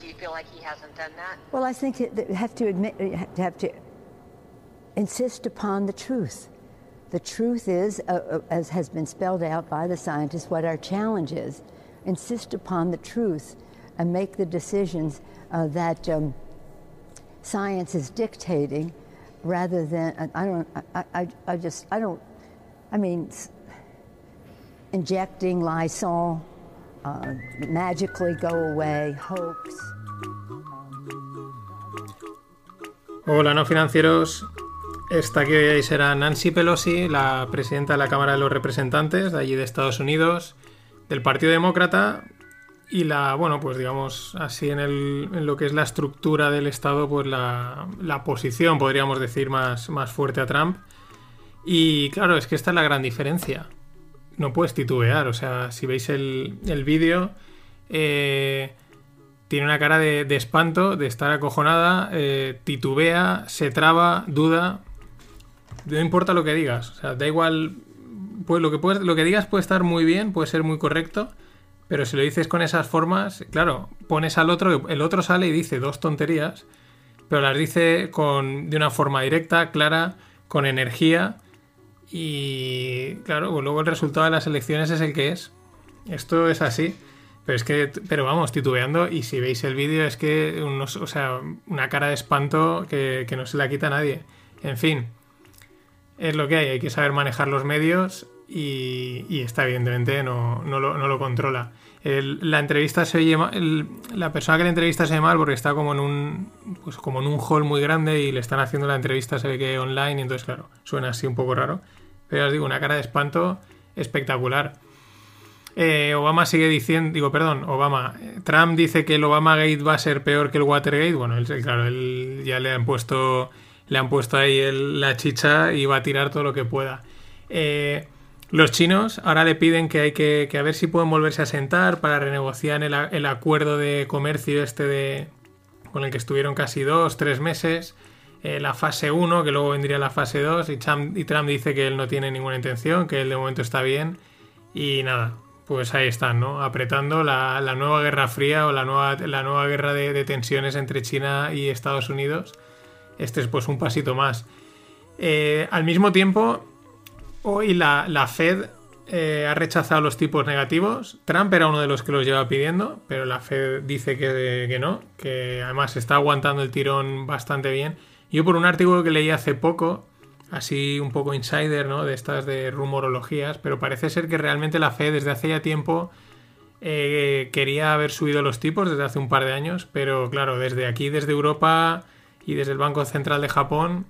Do you feel like he hasn't done that? Well, I think that you have to admit, you have to insist upon the truth. The truth is, uh, uh, as has been spelled out by the scientists, what our challenge is. Insist upon the truth and make the decisions uh, that um, science is dictating rather than, I- I don't, I, I, I just, I don't, I mean, injecting Lysol, uh, magically go away, hoax. Hola, no financieros. Esta que veis será Nancy Pelosi, la presidenta de la Cámara de los Representantes de allí de Estados Unidos, del Partido Demócrata. Y la, bueno, pues digamos así en, el- lo que es la estructura del Estado, pues la, la posición, podríamos decir, más, más fuerte a Trump. Y claro, es que esta es la gran diferencia. No puedes titubear, o sea, si veis el, el vídeo, eh, tiene una cara de, de espanto, de estar acojonada, eh, titubea, se traba, duda. No importa lo que digas, o sea, da igual. Pues lo que, lo que digas puede estar muy bien, puede ser muy correcto, pero si lo dices con esas formas, claro, pones al otro, el otro sale y dice dos tonterías, pero las dice con, de una forma directa, clara, con energía. Y claro, pues luego el resultado de las elecciones es el que es. Esto es así. Pero es que, pero vamos, titubeando. Y si veis el vídeo, es que, una cara de espanto que, que no se la quita a nadie. En fin, es lo que hay. Hay que saber manejar los medios y, y esta, evidentemente, no, no, lo, controla. La entrevista se oye ma- el- la persona que le entrevista se oye mal porque está como en un pues como en un hall muy grande y le están haciendo la entrevista se ve que online entonces claro suena así un poco raro pero os digo una cara de espanto espectacular Eh, Obama sigue diciendo, digo, perdón, Obama, Trump dice que el Obama Gate va a ser peor que el Watergate. Bueno, él, claro, él ya le han puesto, le han puesto ahí la chicha y va a tirar todo lo que pueda. Eh, los chinos ahora le piden que hay que, que a ver si pueden volverse a sentar para renegociar el, el acuerdo de comercio este de con el que estuvieron casi dos, tres meses. eh, la fase 1, que luego vendría la fase 2, y Trump, y Trump dice que él no tiene ninguna intención, que él de momento está bien. Y nada, pues ahí están, ¿no? Apretando la, la nueva guerra fría o la nueva, la nueva guerra de, de tensiones entre China y Estados Unidos. Este es pues un pasito más. Eh, al mismo tiempo, hoy la, la Fed eh, ha rechazado los tipos negativos. Trump era uno de los que los lleva pidiendo, pero la Fed dice que, que no, que además está aguantando el tirón bastante bien. Yo por un artículo que leí hace poco, así un poco insider, ¿no? De estas de rumorologías, pero parece ser que realmente la Fed desde hace ya tiempo eh, quería haber subido los tipos desde hace un par de años, pero claro, desde aquí, desde Europa y desde el Banco Central de Japón,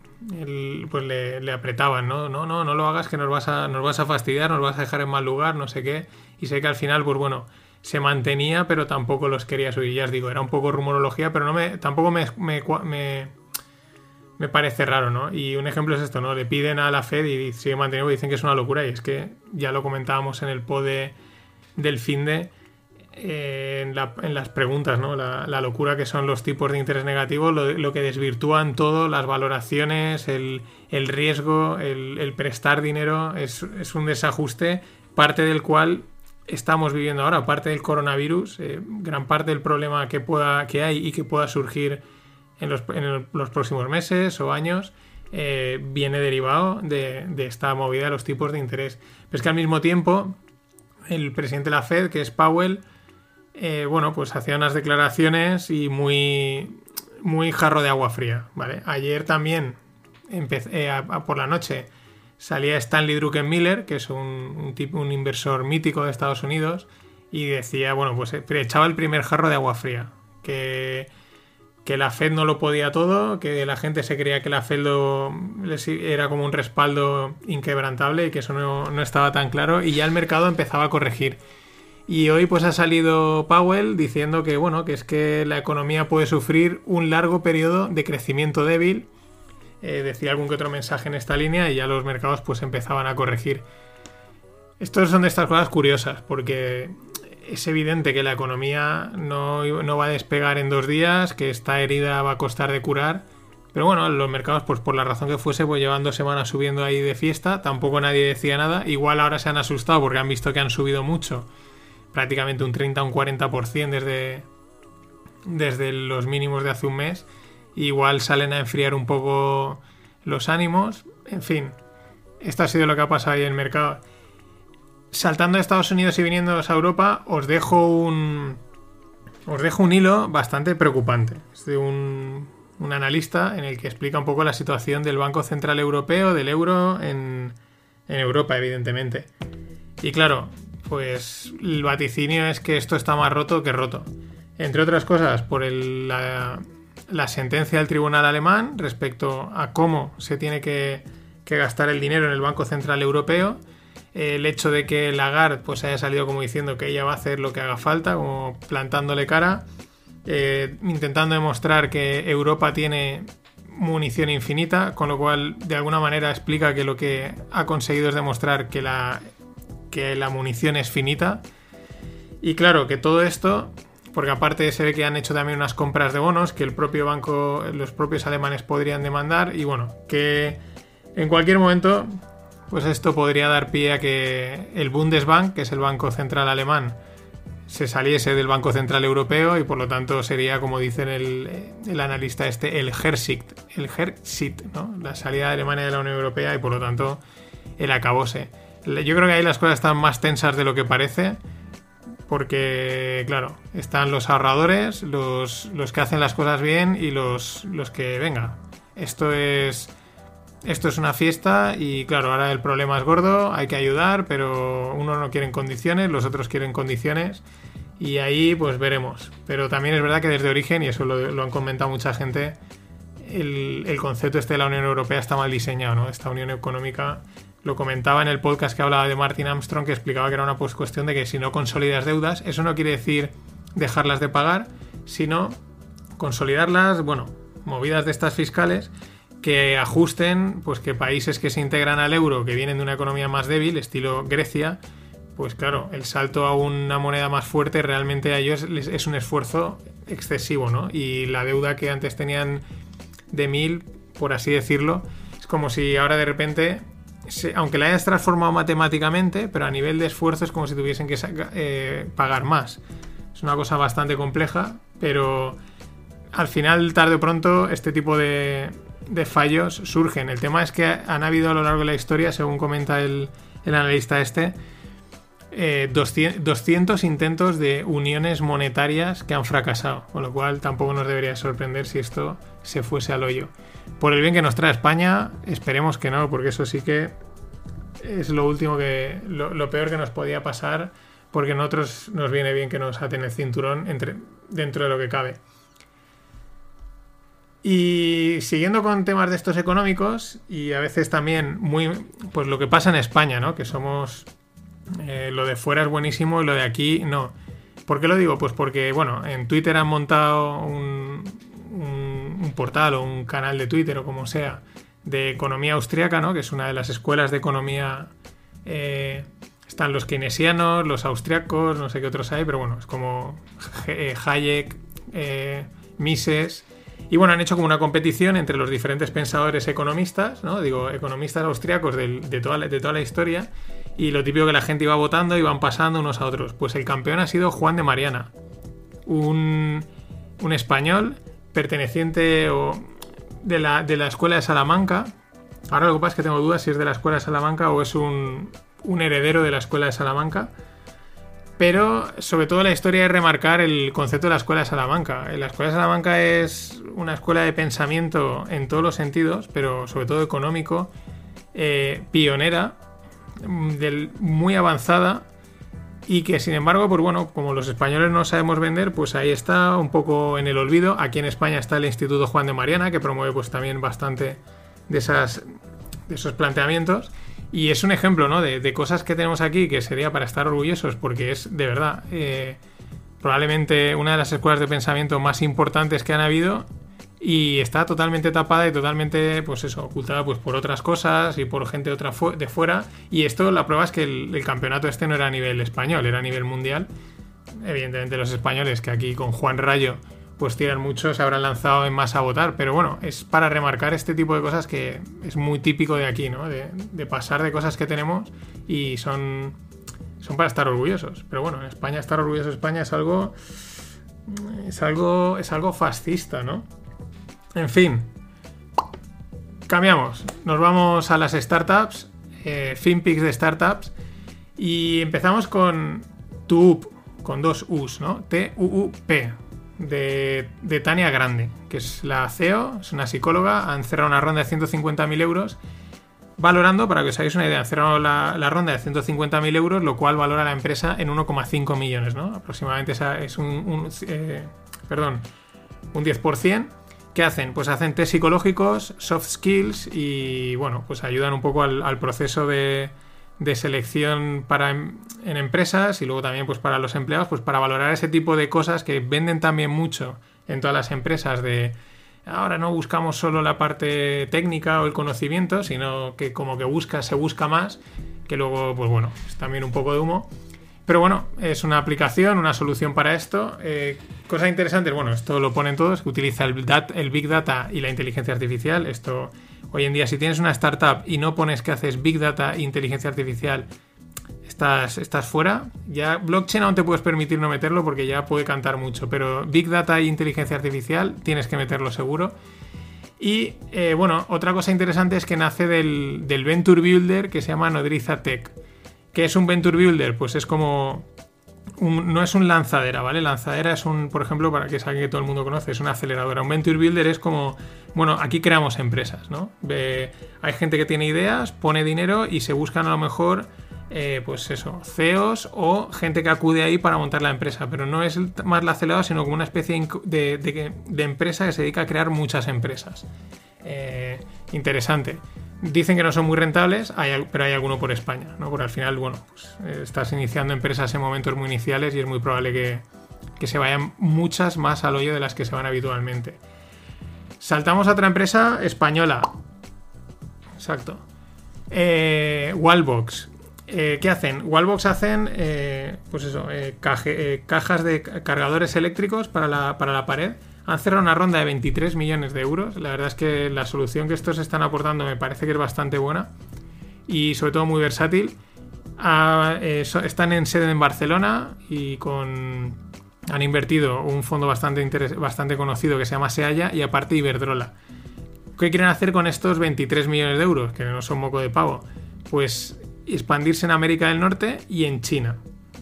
pues le, apretaban, ¿no? No, no, no lo hagas que nos vas, a, nos vas a fastidiar, nos vas a dejar en mal lugar, no sé qué. Y sé que al final, pues bueno, se mantenía, pero tampoco los quería subir. Ya os digo, era un poco rumorología, pero no me, tampoco me, me, me parece raro, ¿no? Y un ejemplo es esto, ¿no? Le piden a la Fed y sigue manteniendo, y dicen que es una locura, y es que ya lo comentábamos en el pod de- del fin de en, la- en las preguntas. La, locura que son los tipos de interés negativos, lo, que desvirtúan todo, las valoraciones, el, riesgo, el, prestar dinero, es, un desajuste, parte del cual estamos viviendo ahora, parte del coronavirus, eh, gran parte del problema que, pueda, que hay y que pueda surgir en los próximos meses o años eh, viene derivado de, de esta movida de los tipos de interés. Pero es que al mismo tiempo, el presidente de la Fed, que es Powell, eh, bueno, pues hacía unas declaraciones y muy, muy jarro de agua fría. Ayer también, empe- eh, a- por la noche, salía Stanley Druckenmiller, que es un, tipo, un inversor mítico de Estados Unidos, y decía, bueno, pues eh, echaba el primer jarro de agua fría, que, que la Fed no lo podía todo, que la gente se creía que la Fed era como un respaldo inquebrantable y que eso no, no estaba tan claro, y ya el mercado empezaba a corregir. Y hoy pues ha salido Powell diciendo que bueno, que es que la economía puede sufrir un largo periodo de crecimiento débil. Eh, decía algún que otro mensaje en esta línea y ya los mercados pues empezaban a corregir. Estos son de estas cosas curiosas porque es evidente que la economía no, no va a despegar en dos días, que esta herida va a costar de curar. Pero bueno, los mercados, pues por la razón que fuese, pues llevan dos semanas subiendo ahí de fiesta, tampoco nadie decía nada. Igual ahora se han asustado porque han visto que han subido mucho prácticamente un 30 o un 40% desde, desde los mínimos de hace un mes. Igual salen a enfriar un poco los ánimos. En fin, esto ha sido lo que ha pasado ahí en el mercado. Saltando a Estados Unidos y viniendo a Europa, os dejo un. Os dejo un hilo bastante preocupante. Es de un, un analista en el que explica un poco la situación del Banco Central Europeo, del euro en, en Europa, evidentemente. Y claro, pues el vaticinio es que esto está más roto que roto. Entre otras cosas, por el, la, sentencia del tribunal alemán respecto a cómo se tiene que, que, gastar el dinero en el Banco Central Europeo. El hecho de que Lagarde pues, haya salido como diciendo que ella va a hacer lo que haga falta, como plantándole cara, eh, intentando demostrar que Europa tiene munición infinita, con lo cual de alguna manera explica que lo que ha conseguido es demostrar que la que la munición es finita. Y claro, que todo esto, porque aparte se ve que han hecho también unas compras de bonos que el propio banco, los propios alemanes podrían demandar. Y bueno, que en cualquier momento, pues esto podría dar pie a que el Bundesbank, que es el Banco Central Alemán, se saliese del Banco Central Europeo y por lo tanto sería, como dicen el, el analista este, el Hersit, el Hersit, ¿no? La salida de Alemania de la Unión Europea y por lo tanto el acabose. Yo creo que ahí las cosas están más tensas de lo que parece. Porque, claro, están los ahorradores, los, los que hacen las cosas bien y los, los que, venga, esto es, esto es una fiesta y, claro, ahora el problema es gordo, hay que ayudar, pero uno no quiere en condiciones, los otros quieren condiciones y ahí pues veremos. Pero también es verdad que desde origen, y eso lo, lo han comentado mucha gente, el, el, concepto este de la Unión Europea está mal diseñado, ¿no? Esta unión económica lo comentaba en el podcast que hablaba de Martin Armstrong, que explicaba que era una pues, cuestión de que si no consolidas deudas, eso no quiere decir dejarlas de pagar, sino consolidarlas, bueno, movidas de estas fiscales que ajusten, pues que países que se integran al euro, que vienen de una economía más débil, estilo Grecia, pues claro, el salto a una moneda más fuerte realmente a ellos es un esfuerzo excesivo, ¿no? Y la deuda que antes tenían de mil, por así decirlo, es como si ahora de repente aunque la hayas transformado matemáticamente, pero a nivel de esfuerzo es como si tuviesen que eh, pagar más. Es una cosa bastante compleja, pero al final, tarde o pronto, este tipo de, fallos surgen. El tema es que han habido a lo largo de la historia, según comenta el, analista este, eh, 200, 200, intentos de uniones monetarias que han fracasado, con lo cual tampoco nos debería sorprender si esto se fuese al hoyo. Por el bien que nos trae España, esperemos que no, porque eso sí que es lo último que. lo, peor que nos podía pasar, porque nosotros nos viene bien que nos aten el cinturón entre, dentro de lo que cabe. Y siguiendo con temas de estos económicos, y a veces también muy. Pues lo que pasa en España, ¿no? Que somos. Eh, lo de fuera es buenísimo y lo de aquí no. ¿Por qué lo digo? Pues porque, bueno, en Twitter han montado un, portal o un canal de Twitter o como sea de economía austriaca, ¿no? que es una de las escuelas de economía. Eh, están los keynesianos, los austriacos, no sé qué otros hay, pero bueno, es como eh, Hayek, eh, Mises. Y bueno, han hecho como una competición entre los diferentes pensadores economistas, ¿no? Digo, economistas austriacos de, de, toda la, de toda la historia. Y lo típico que la gente iba votando y van pasando unos a otros. Pues el campeón ha sido Juan de Mariana, un, un español perteneciente o de la, de la escuela de Salamanca. Ahora lo que pasa es que tengo dudas si es de la escuela de Salamanca o es un, un heredero de la escuela de Salamanca. Pero sobre todo la historia es remarcar el concepto de la escuela de Salamanca. La escuela de Salamanca es una escuela de pensamiento en todos los sentidos, pero sobre todo económico, eh, pionera, muy avanzada y que sin embargo, pues bueno, como los españoles no sabemos vender, pues ahí está un poco en el olvido. Aquí en España está el Instituto Juan de Mariana, que promueve pues también bastante de, esas, de esos planteamientos. Y es un ejemplo, ¿no? De, cosas que tenemos aquí que sería para estar orgullosos, porque es de verdad eh, probablemente una de las escuelas de pensamiento más importantes que han habido y está totalmente tapada y totalmente, pues eso, ocultada pues por otras cosas y por gente de, otra de fuera. Y esto, la prueba es que el, campeonato este no era a nivel español, era a nivel mundial. Evidentemente los españoles, que aquí con Juan Rayo pues tiran mucho, se habrán lanzado en masa a votar. Pero bueno, es para remarcar este tipo de cosas que es muy típico de aquí, ¿no? De, de pasar de cosas que tenemos y son, son para estar orgullosos. Pero bueno, en España estar orgulloso de España es algo... Es algo, es algo fascista, ¿no? En fin, cambiamos. Nos vamos a las startups, eh, FinPix de startups. Y empezamos con TUUP, con dos U's, ¿no? T-U-U-P, de, de Tania Grande, que es la CEO, es una psicóloga. Han cerrado una ronda de 150.000 euros. Valorando, para que os hagáis una idea, han cerrado la, la ronda de 150.000 euros, lo cual valora la empresa en 1,5 millones, ¿no? Aproximadamente esa es un, un, eh, perdón, un 10%. ¿Qué hacen? Pues hacen test psicológicos, soft skills y bueno, pues ayudan un poco al, proceso de, de selección para em- en empresas y luego también pues para los empleados, pues para valorar ese tipo de cosas que venden también mucho en todas las empresas de ahora no buscamos solo la parte técnica o el conocimiento, sino que como que busca, se busca más, que luego, pues bueno, es también un poco de humo. Pero bueno, es una aplicación, una solución para esto. Eh, cosas interesantes, bueno, esto lo ponen todos, que utiliza el Big Data y la inteligencia artificial. Esto, hoy en día, si tienes una startup y no pones que haces Big Data e inteligencia artificial, estás, estás fuera. Ya blockchain aún te puedes permitir no meterlo porque ya puede cantar mucho, pero Big Data e inteligencia artificial tienes que meterlo seguro. Y eh, bueno, otra cosa interesante es que nace del, del Venture Builder que se llama Nodriza Tech. ¿Qué es un Venture Builder? Pues es como. no es un lanzadera, ¿vale? Lanzadera es un, por ejemplo, para que es alguien que todo el mundo conoce, es una aceleradora. Un Venture Builder es como, bueno, aquí creamos empresas, ¿no? Hay gente que tiene ideas, pone dinero y se buscan a lo mejor, eh, pues eso, CEOs o gente que acude ahí para montar la empresa. Pero no es más la aceleradora, sino como una especie de de, empresa que se dedica a crear muchas empresas. Eh, interesante. Dicen que no son muy rentables, pero hay alguno por España, ¿no? Porque al final, bueno, pues, eh, estás iniciando empresas en momentos muy iniciales y es muy probable que, que se vayan muchas más al hoyo de las que se van habitualmente. Saltamos a otra empresa española. Exacto. Eh, Wallbox. Eh, ¿Qué hacen? Wallbox hacen, eh, pues eso, eh, cajas de ca- cargadores eléctricos para la, para la pared. Han cerrado una ronda de 23 millones de euros. La verdad es que la solución que estos están aportando me parece que es bastante buena y sobre todo muy versátil. Están en sede en Barcelona y con han invertido un fondo bastante, interes- bastante conocido que se llama Sealla y aparte Iberdrola. ¿Qué quieren hacer con estos 23 millones de euros? Que no son moco de pavo. Pues expandirse en América del Norte y en China.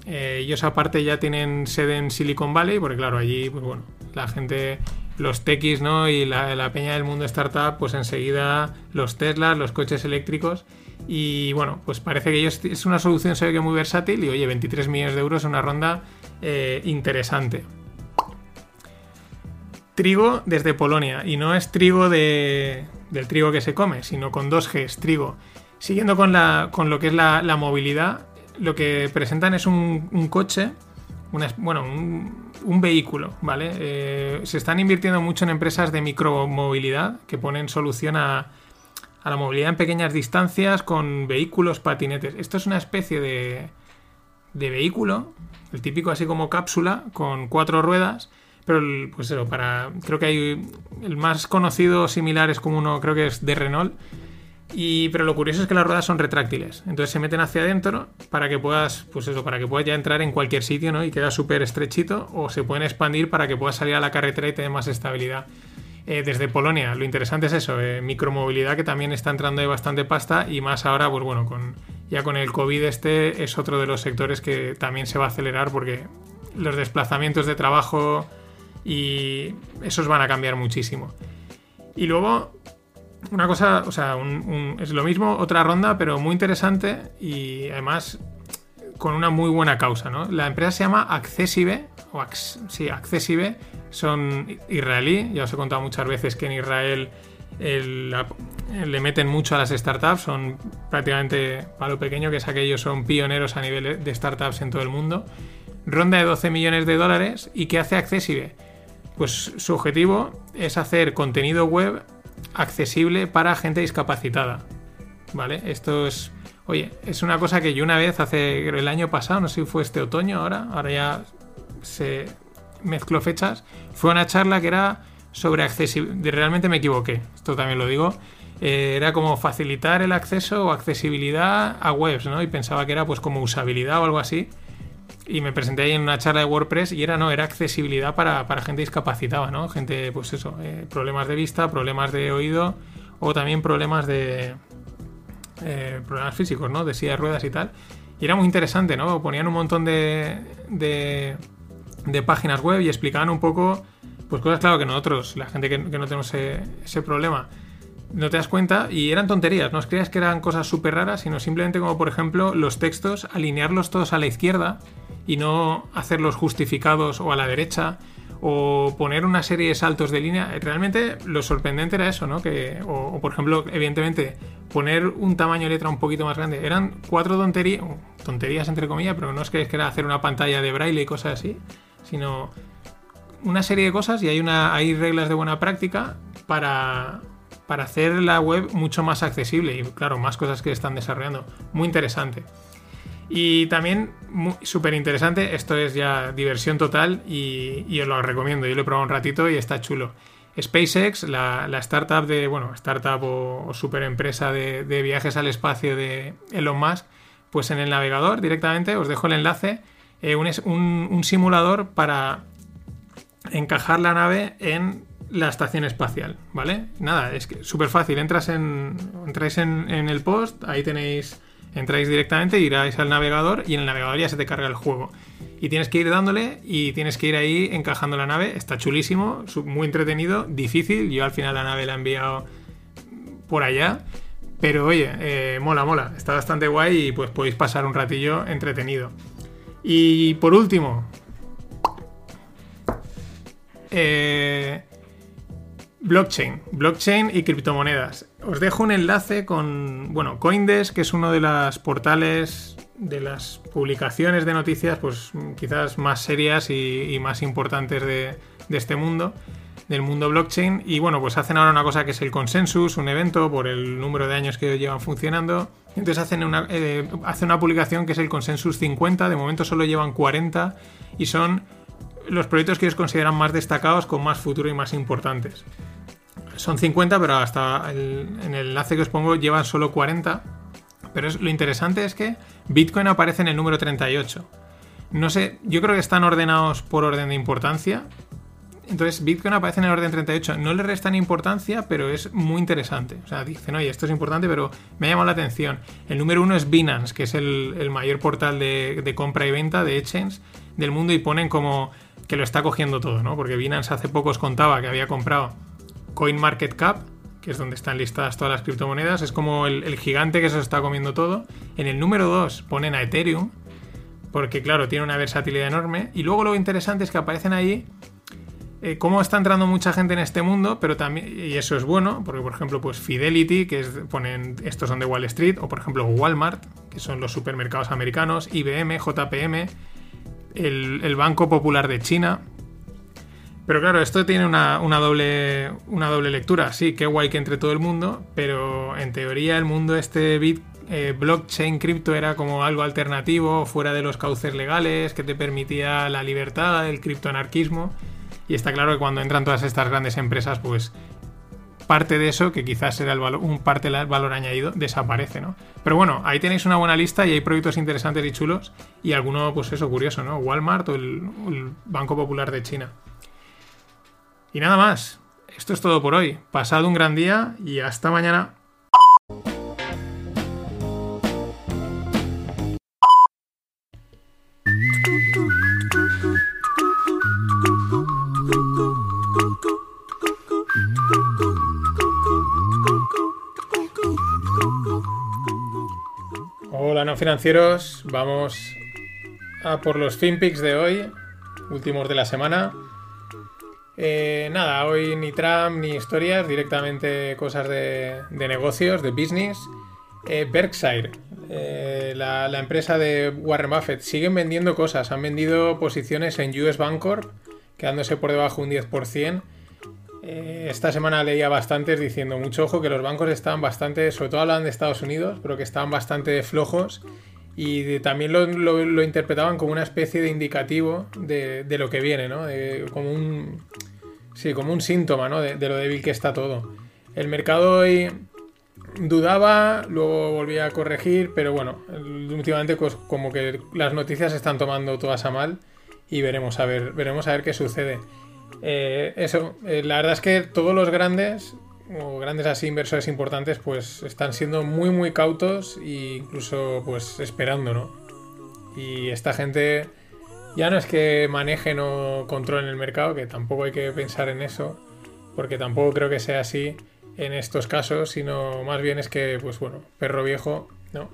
Eh, ellos aparte ya tienen sede en Silicon Valley, porque claro, allí, pues bueno, la gente, los techis, ¿no? Y la, la peña del mundo startup, pues enseguida los Teslas, los coches eléctricos. Y bueno, pues parece que ellos es una solución, se ve que muy versátil. Y oye, 23 millones de euros es una ronda eh, interesante. Trigo desde Polonia. Y no es trigo de, del trigo que se come, sino con dos Gs, trigo. Siguiendo con, la, con lo que es la, movilidad, lo que presentan es un, coche, bueno, un, un vehículo, ¿vale? Eh, se están invirtiendo mucho en empresas de micromovilidad que ponen solución a, la movilidad en pequeñas distancias con vehículos, patinetes. Esto es una especie de, de vehículo, el típico así como cápsula, con cuatro ruedas, pero pues eso, para. Creo que hay. El más conocido similar es como uno, creo que es de Renault. Y, pero lo curioso es que las ruedas son retráctiles. Entonces se meten hacia adentro para que puedas, pues eso, para que puedas ya entrar en cualquier sitio, ¿no? Y queda súper estrechito. O se pueden expandir para que puedas salir a la carretera y tener más estabilidad. Eh, desde Polonia, lo interesante es eso, eh, micromovilidad que también está entrando de bastante pasta y más ahora, pues bueno, con, ya con el COVID este es otro de los sectores que también se va a acelerar porque los desplazamientos de trabajo y esos van a cambiar muchísimo. Y luego, una cosa, o sea, es lo mismo, otra ronda, pero muy interesante y además con una muy buena causa, ¿no? La empresa se llama Accessive, o Acc- sí, Accessive, son israelí, ya os he contado muchas veces que en Israel le meten mucho a las startups, son prácticamente para lo pequeño que es aquellos, son pioneros a nivel de startups en todo el mundo. Ronda de 12 millones de dólares y ¿qué hace Accessible? Pues su objetivo es hacer contenido web accesible para gente discapacitada. ¿Vale? Esto es. Oye, es una cosa que yo una vez hace el año pasado, no sé si fue este otoño ahora, ahora ya se mezcló fechas. Fue una charla que era sobre accesibilidad. Realmente me equivoqué, esto también lo digo. Eh, era como facilitar el acceso o accesibilidad a webs, ¿no? Y pensaba que era pues como usabilidad o algo así y me presenté ahí en una charla de WordPress y era no era accesibilidad para, para gente discapacitada no gente pues eso eh, problemas de vista problemas de oído o también problemas de eh, problemas físicos no de silla de ruedas y tal. Y era muy interesante no ponían un montón de, de, de páginas web y explicaban un poco pues cosas claro que nosotros la gente que, no tenemos ese, ese problema no te das cuenta y eran tonterías, no os creas que eran cosas súper raras, sino simplemente como por ejemplo los textos, alinearlos todos a la izquierda y no hacerlos justificados o a la derecha o poner una serie de saltos de línea. Realmente lo sorprendente era eso, ¿no? Que, o, por ejemplo, evidentemente, poner un tamaño de letra un poquito más grande. Eran cuatro tonterías, tonterías entre comillas, pero no es que, es que era hacer una pantalla de braille y cosas así, sino una serie de cosas y hay, una, hay reglas de buena práctica para, para hacer la web mucho más accesible y claro, más cosas que están desarrollando. Muy interesante. Y también súper interesante, esto es ya diversión total y, os lo recomiendo, yo lo he probado un ratito y está chulo. SpaceX, la, startup de, bueno, startup o, super empresa de, viajes al espacio de Elon Musk, pues en el navegador directamente os dejo el enlace, eh, un, simulador para encajar la nave en la estación espacial, ¿vale? Nada, es que súper fácil. Entras en. Entráis en, en, el post, ahí tenéis. Entráis directamente, iráis al navegador y en el navegador ya se te carga el juego. Y tienes que ir dándole y tienes que ir ahí encajando la nave. Está chulísimo, muy entretenido, difícil. Yo al final la nave la he enviado por allá. Pero oye, eh, mola, mola. Está bastante guay y pues podéis pasar un ratillo entretenido. Y por último. Eh, Blockchain, blockchain y criptomonedas. Os dejo un enlace con, bueno, Coindesk, que es uno de los portales de las publicaciones de noticias, pues quizás más serias y, más importantes de, de, este mundo, del mundo blockchain. Y bueno, pues hacen ahora una cosa que es el consensus, un evento por el número de años que llevan funcionando. Entonces hacen una, eh, hacen una publicación que es el consensus 50, de momento solo llevan 40 y son los proyectos que ellos consideran más destacados, con más futuro y más importantes. Son 50, pero hasta el, en el enlace que os pongo llevan solo 40. Pero es, lo interesante es que Bitcoin aparece en el número 38. No sé, yo creo que están ordenados por orden de importancia. Entonces Bitcoin aparece en el orden 38. No le restan importancia, pero es muy interesante. O sea, dicen, oye, esto es importante, pero me ha llamado la atención. El número uno es Binance, que es el, el mayor portal de, de compra y venta de exchange del mundo y ponen como que lo está cogiendo todo, ¿no? Porque Binance hace poco os contaba que había comprado CoinMarketCap, que es donde están listadas todas las criptomonedas, es como el, gigante que se está comiendo todo. En el número 2 ponen a Ethereum, porque claro, tiene una versatilidad enorme. Y luego lo interesante es que aparecen ahí eh, cómo está entrando mucha gente en este mundo, pero también, y eso es bueno, porque por ejemplo, pues Fidelity, que es, ponen, estos son de Wall Street, o por ejemplo Walmart, que son los supermercados americanos, IBM, JPM, el Banco Popular de China, pero claro, esto tiene una, una, doble, una doble lectura. Sí, qué guay que entre todo el mundo, pero en teoría el mundo este bit, eh, blockchain cripto era como algo alternativo, fuera de los cauces legales, que te permitía la libertad, el criptoanarquismo. Y está claro que cuando entran todas estas grandes empresas, pues parte de eso, que quizás era el valor, un parte del valor añadido, desaparece, ¿no? Pero bueno, ahí tenéis una buena lista y hay proyectos interesantes y chulos. Y alguno, pues eso, curioso, ¿no? Walmart o el, el Banco Popular de China. Y nada más. Esto es todo por hoy. Pasad un gran día y hasta mañana. Hola no financieros, vamos a por los FinPix de hoy, últimos de la semana. Eh, nada, hoy ni Trump ni historias, directamente cosas de, de negocios, de business. Eh, Berkshire, eh, la, empresa de Warren Buffett, siguen vendiendo cosas. Han vendido posiciones en US Bancorp, quedándose por debajo un 10%. Eh, esta semana leía bastantes diciendo mucho ojo que los bancos estaban bastante, sobre todo hablan de Estados Unidos, pero que estaban bastante flojos y también lo, lo- lo interpretaban como una especie de indicativo de, de lo que viene, ¿no? De- como un sí, como un síntoma, ¿no? De, lo débil que está todo. El mercado hoy dudaba, luego volvía a corregir, pero bueno, últimamente pues como que las noticias se están tomando todas a mal y veremos a ver, veremos a ver qué sucede. Eh, eso, eh, la verdad es que todos los grandes o grandes así inversores importantes pues están siendo muy muy cautos e incluso pues esperando, ¿no? Y esta gente ya no es que manejen o controlen el mercado, que tampoco hay que pensar en eso, porque tampoco creo que sea así en estos casos, sino más bien es que, pues bueno, perro viejo, ¿no?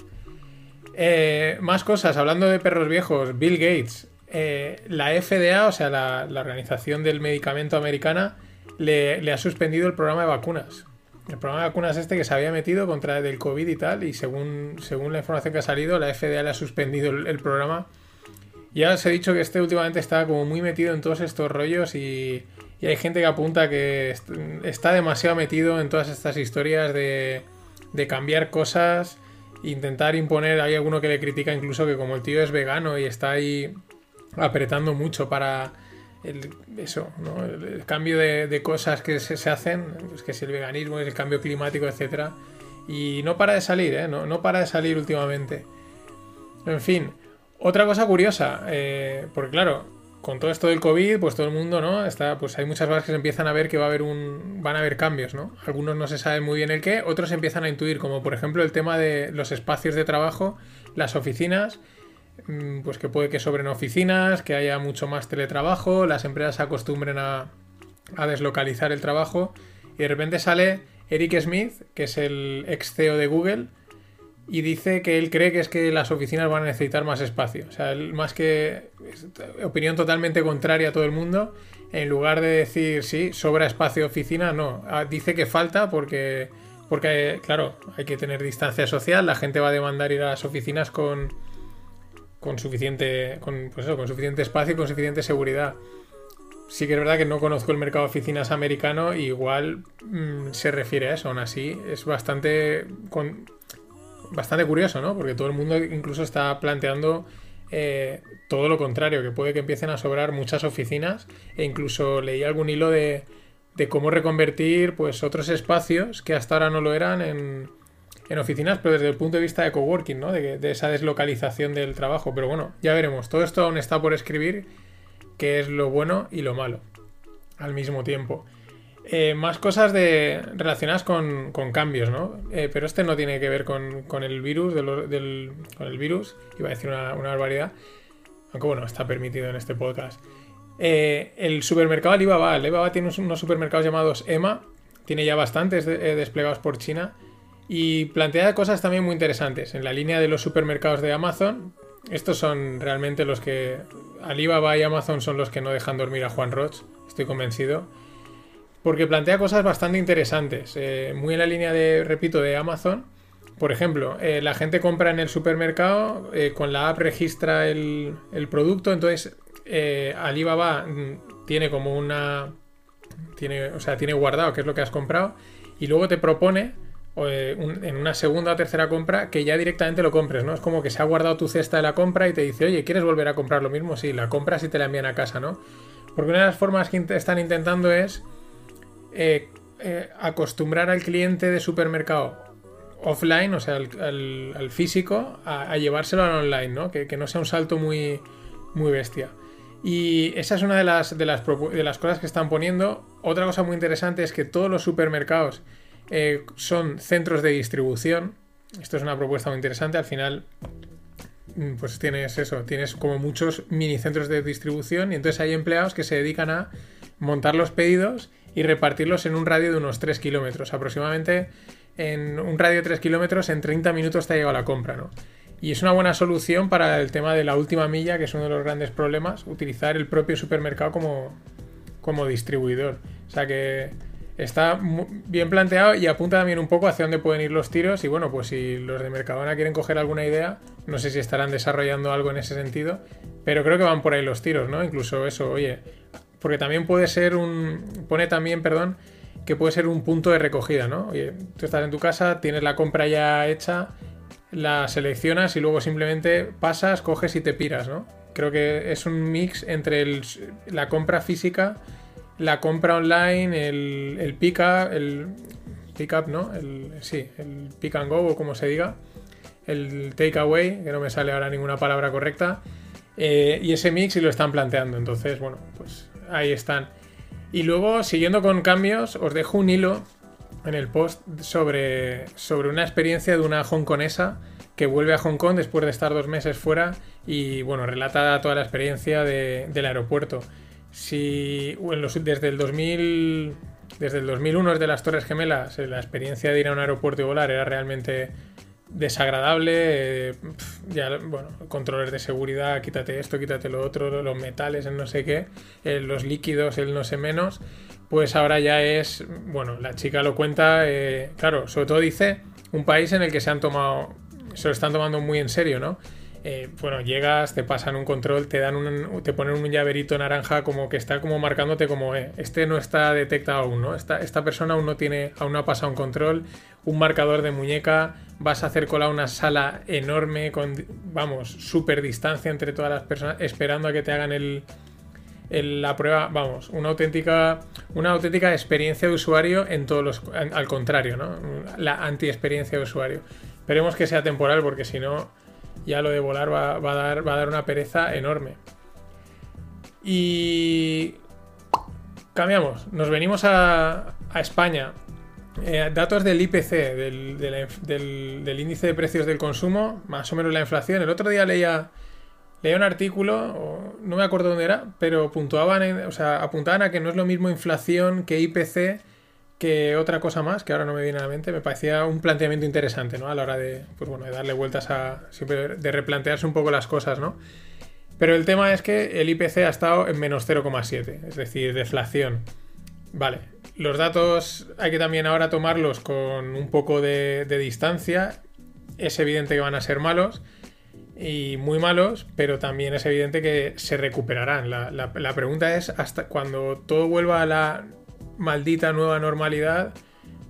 Eh, más cosas, hablando de perros viejos, Bill Gates, eh, la FDA, o sea, la, Organización del Medicamento Americana, le, ha suspendido el programa de vacunas. El programa de vacunas este que se había metido contra el COVID y tal, y según, según la información que ha salido, la FDA le ha suspendido el programa. Ya os he dicho que este últimamente está como muy metido en todos estos rollos y, hay gente que apunta que est- está demasiado metido en todas estas historias de, de cambiar cosas, intentar imponer. Hay alguno que le critica incluso que como el tío es vegano y está ahí apretando mucho para el, eso, el, cambio de, cosas que se, hacen, pues que si el veganismo, el cambio climático, etcétera Y no para de salir, ¿eh? no, no para de salir últimamente. En fin, otra cosa curiosa, eh, porque claro, con todo esto del COVID, pues todo el mundo, ¿no? Está, pues hay muchas cosas que se empiezan a ver que va a haber un, van a haber cambios, ¿no? Algunos no se saben muy bien el qué, otros empiezan a intuir, como por ejemplo el tema de los espacios de trabajo, las oficinas, mm, pues que puede que sobren oficinas, que haya mucho más teletrabajo, las empresas se acostumbren a, a deslocalizar el trabajo, y de repente sale Eric Smith, que es el ex CEO de Google, y dice que él cree que es que las oficinas van a necesitar más espacio. O sea, él, más que opinión totalmente contraria a todo el mundo, en lugar de decir sí, sobra espacio oficina, no. Ah, Dice que falta porque, porque, claro, hay que tener distancia social, la gente va a demandar ir a las oficinas con, con suficiente, con, pues eso, con suficiente espacio y con suficiente seguridad. Sí que es verdad que no conozco el mercado de oficinas americano, y igual mm, se refiere a eso, aún así es bastante bastante curioso, ¿no? Porque todo el mundo incluso está planteando eh, todo lo contrario, que puede que empiecen a sobrar muchas oficinas e incluso leí algún hilo de, cómo reconvertir pues otros espacios que hasta ahora no lo eran en, oficinas, pero desde el punto de vista de coworking, ¿no? De, de esa deslocalización del trabajo. Pero bueno, ya veremos. Todo esto aún está por escribir, que es lo bueno y lo malo al mismo tiempo. Eh, más cosas de, relacionadas con, cambios, ¿no? Eh, pero este no tiene que ver con, el virus, de virus, iba a decir una, barbaridad, aunque bueno, está permitido en este podcast. Eh, el supermercado Alibaba, Alibaba tiene unos- supermercados llamados EMA, tiene ya bastantes de- desplegados por China y plantea cosas también muy interesantes. En la línea de los supermercados de Amazon, estos son realmente los que Alibaba y Amazon son los que no dejan dormir a Juan Roch, estoy convencido porque plantea cosas bastante interesantes, eh, muy en la línea de, repito, de Amazon. Por ejemplo, eh, la gente compra en el supermercado, eh, con la app registra el, el producto, entonces Alibaba mm, tiene como una... Tiene, o sea, tiene guardado qué es lo que has comprado y luego te propone en una segunda o tercera compra que ya directamente lo compres, ¿no? Es como que se ha guardado tu cesta de la compra y te dice, oye, ¿quieres volver a comprar lo mismo? Sí, la compras y te la envían a casa, ¿no? Porque una de las formas que están intentando es eh, eh, acostumbrar al cliente de supermercado offline, o sea, al, físico, a, llevárselo al online, ¿no? Que, no sea un salto muy, muy bestia. Y esa es una de las, de, las, de las cosas que están poniendo. Otra cosa muy interesante es que todos los supermercados eh, son centros de distribución. Esto es una propuesta muy interesante. Al final, mm, pues tienes eso, tienes como muchos mini centros de distribución y entonces hay empleados que se dedican a montar los pedidos y repartirlos en un radio de unos 3 kilómetros. Aproximadamente en un radio de 3 kilómetros en 30 minutos te ha llegado la compra, ¿no? Y es una buena solución para el tema de la última milla, que es uno de los grandes problemas, utilizar el propio supermercado como, como distribuidor. O sea que está bien planteado y apunta también un poco hacia dónde pueden ir los tiros. Y bueno, pues si los de Mercadona quieren coger alguna idea, no sé si estarán desarrollando algo en ese sentido, pero creo que van por ahí los tiros, ¿no? Incluso eso, oye, porque también puede ser un. Pone también, perdón, que puede ser un punto de recogida, ¿no? Oye, tú estás en tu casa, tienes la compra ya hecha, la seleccionas y luego simplemente pasas, coges y te piras, ¿no? Creo que es un mix entre el- la compra física, la compra online, el, el pick up, el pick up, ¿no? El, sí, el pick and go o como se diga, el take away, que no me sale ahora ninguna palabra correcta, eh, y ese mix y lo están planteando. Entonces, bueno, pues ahí están. Y luego, siguiendo con cambios, os dejo un hilo en el post sobre, sobre una experiencia de una hongkonesa que vuelve a Hong Kong después de estar dos meses fuera y bueno, relata toda la experiencia de- del aeropuerto. Si desde el 2000 desde el 2001 desde las Torres Gemelas la experiencia de ir a un aeropuerto y volar era realmente desagradable eh, ya bueno controles de seguridad quítate esto quítate lo otro los metales el no sé qué eh, los líquidos el no sé menos pues ahora ya es bueno la chica lo cuenta eh, claro sobre todo dice un país en el que se han tomado se lo están tomando muy en serio no Eh, bueno llegas te pasan un control te dan un, te ponen un llaverito naranja como que está como marcándote como eh, este no está detectado aún no esta, esta persona aún no tiene aún no ha pasado un control un marcador de muñeca vas a hacer cola una sala enorme con vamos super distancia entre todas las personas esperando a que te hagan el, el- la prueba, vamos, una auténtica, una auténtica experiencia de usuario en todos los, al contrario, ¿no? La anti-experiencia de usuario. Esperemos que sea temporal porque si no, ya lo de volar va, va a dar, va a dar una pereza enorme. Y cambiamos, nos venimos a, España. Eh, datos del IPC, del, índice de precios del consumo, más o menos la inflación. El otro día leía leía un artículo, no me acuerdo dónde era, pero puntuaban, en- o sea, apuntaban a que no es lo mismo inflación que IPC otra cosa más, que ahora no me viene a la mente. Me parecía un planteamiento interesante, ¿no? A la hora de, pues bueno, de darle vueltas a, siempre de replantearse un poco las cosas, ¿no? Pero el tema es que el IPC ha estado en menos 0,7, es decir, deflación. Vale, los datos hay que también ahora tomarlos con un poco de, distancia. Es evidente que van a ser malos y muy malos, pero también es evidente que se recuperarán. La- la pregunta es hasta cuando todo vuelva a la maldita nueva normalidad,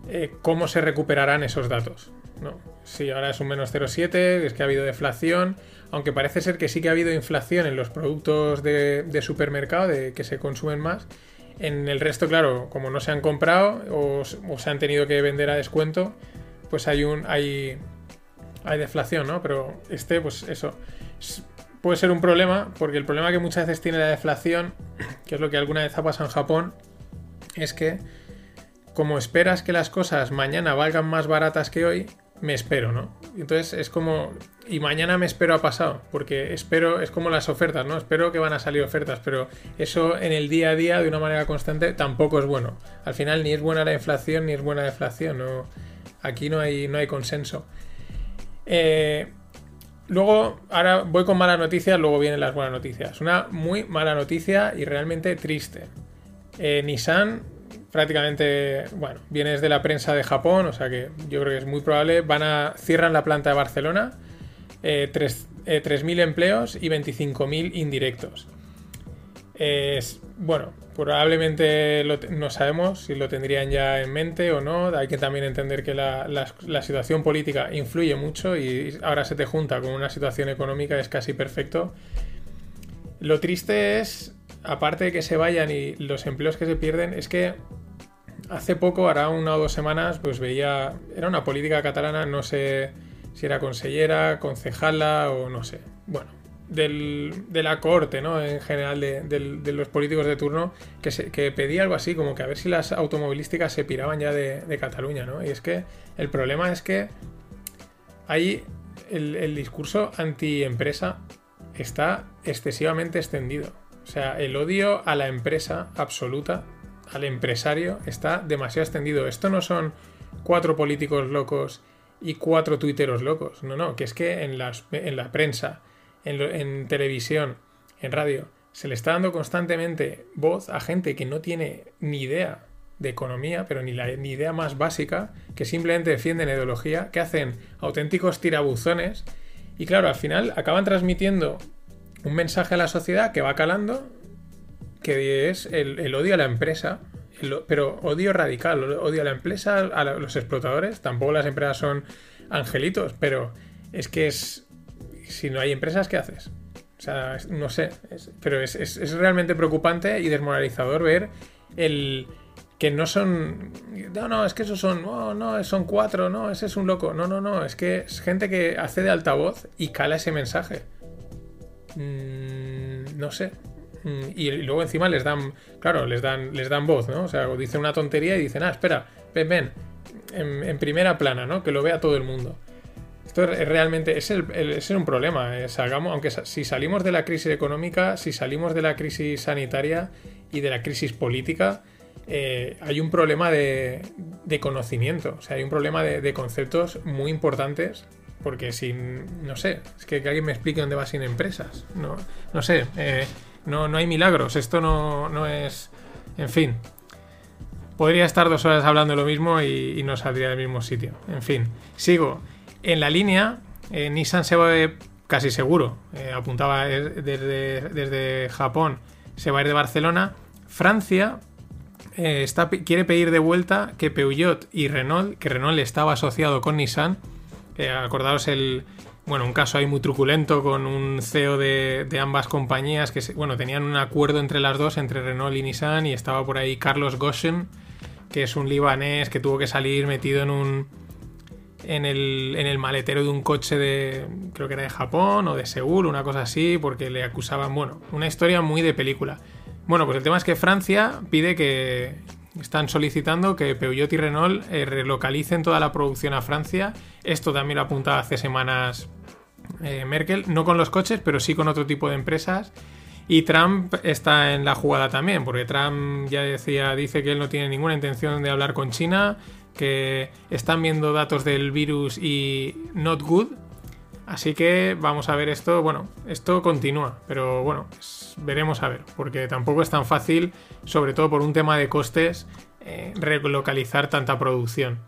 eh, ¿cómo se recuperarán esos datos? ¿No? Si ahora es un menos 0,7, es que ha habido deflación, aunque parece ser que sí que ha habido inflación en los productos de, supermercado, de que se consumen más. En el resto, claro, como no se han comprado o, se han tenido que vender a descuento, pues hay un hay, hay deflación, ¿no? Pero este, pues eso, puede ser un problema, porque el problema que muchas veces tiene la deflación, que es lo que alguna vez ha pasado en Japón, es que como esperas que las cosas mañana valgan más baratas que hoy, me espero, ¿no? Entonces es como, y mañana me espero a pasado, porque espero, es como las ofertas, ¿no? Espero que van a salir ofertas, pero eso en el día a día, de una manera constante, tampoco es bueno. Al final ni es buena la inflación, ni es buena la deflación, no, aquí no hay, no hay consenso. Eh, luego, ahora voy con malas noticias, luego vienen las buenas noticias. Una muy mala noticia y realmente triste. Eh, Nissan prácticamente, bueno, vienes de la prensa de Japón, o sea que yo creo que es muy probable. Van a cierran la planta de Barcelona, eh, tres- eh, 3.000 empleos y 25.000 indirectos. Es, bueno, probablemente no sabemos si lo tendrían ya en mente o no. Hay que también entender que la- la situación política influye mucho y ahora se te junta con una situación económica es casi perfecto. Lo triste es, aparte de que se vayan y los empleos que se pierden, es que hace poco, hará una o dos semanas, pues veía, era una política catalana, no sé si era consellera, concejala o no sé, bueno, del- de la corte, ¿no? En general, de, los políticos de turno, que, que pedía algo así, como que a ver si las automovilísticas se piraban ya de, de Cataluña, ¿no? Y es que el problema es que ahí el, el discurso anti-empresa está excesivamente extendido. O sea, el odio a la empresa absoluta, al empresario, está demasiado extendido. Esto no son cuatro políticos locos y cuatro tuiteros locos. No, no, que es que en, en la prensa, en, en televisión, en radio, se le está dando constantemente voz a gente que no tiene ni idea de economía, pero ni la ni idea más básica, que simplemente defienden ideología, que hacen auténticos tirabuzones y claro, al final acaban transmitiendo un mensaje a la sociedad que va calando, que es el, el odio a la empresa, pero odio radical, odio a la empresa, a los explotadores, tampoco las empresas son angelitos, pero es que es, si no hay empresas, ¿qué haces? O sea, no sé, es- pero es, es- es realmente preocupante y desmoralizador ver el que no son, no, no, es que esos son, no, no, son cuatro, no, ese es un loco, no, no, no, es que es gente que hace de altavoz y cala ese mensaje. Mm, no sé. Mm, Y, luego encima les dan, claro, les dan, les dan voz, ¿no? O sea, dicen una tontería y dicen, ah, espera, ven, ven, en, primera plana, ¿no? Que lo vea todo el mundo. Esto es realmente es, es un problema. eh, aunque si salimos de la crisis económica, si salimos de la crisis sanitaria y de la crisis política, eh, hay un problema de, de conocimiento. O sea, hay un problema de conceptos muy importantes. Porque sin. No sé, es que, que alguien me explique dónde va sin empresas. No, no sé, eh, no, no hay milagros. Esto no, no es. En fin, Podría estar dos horas hablando lo mismo y, no saldría del mismo sitio. En fin, sigo. En la línea, eh, Nissan se va ir casi seguro. eh, apuntaba eh, desde, desde Japón, se va a ir de Barcelona. Francia está, quiere pedir de vuelta que Peugeot y Renault, que Renault estaba asociado con Nissan, eh, acordaos el, bueno, un caso ahí muy truculento con un CEO de, de ambas compañías que, bueno, tenían un acuerdo entre las dos, entre Renault y Nissan, y estaba por ahí Carlos Goshen, que es un libanés que tuvo que salir metido en un en el, en el maletero de un coche de creo que era de Japón o de Seúl, una cosa así, porque le acusaban, bueno, una historia muy de película. Bueno, pues el tema es que Francia pide que están solicitando que Peugeot y Renault eh, relocalicen toda la producción a Francia. Esto también lo apuntaba hace semanas eh, Merkel, no con los coches, pero sí con otro tipo de empresas. Y Trump está en la jugada también, porque Trump ya decía, dice que él no tiene ninguna intención de hablar con China, que están viendo datos del virus y not good. Así que vamos a ver esto, bueno, esto continúa, pero bueno, es- veremos a ver, porque tampoco es tan fácil, sobre todo por un tema de costes, eh, relocalizar tanta producción.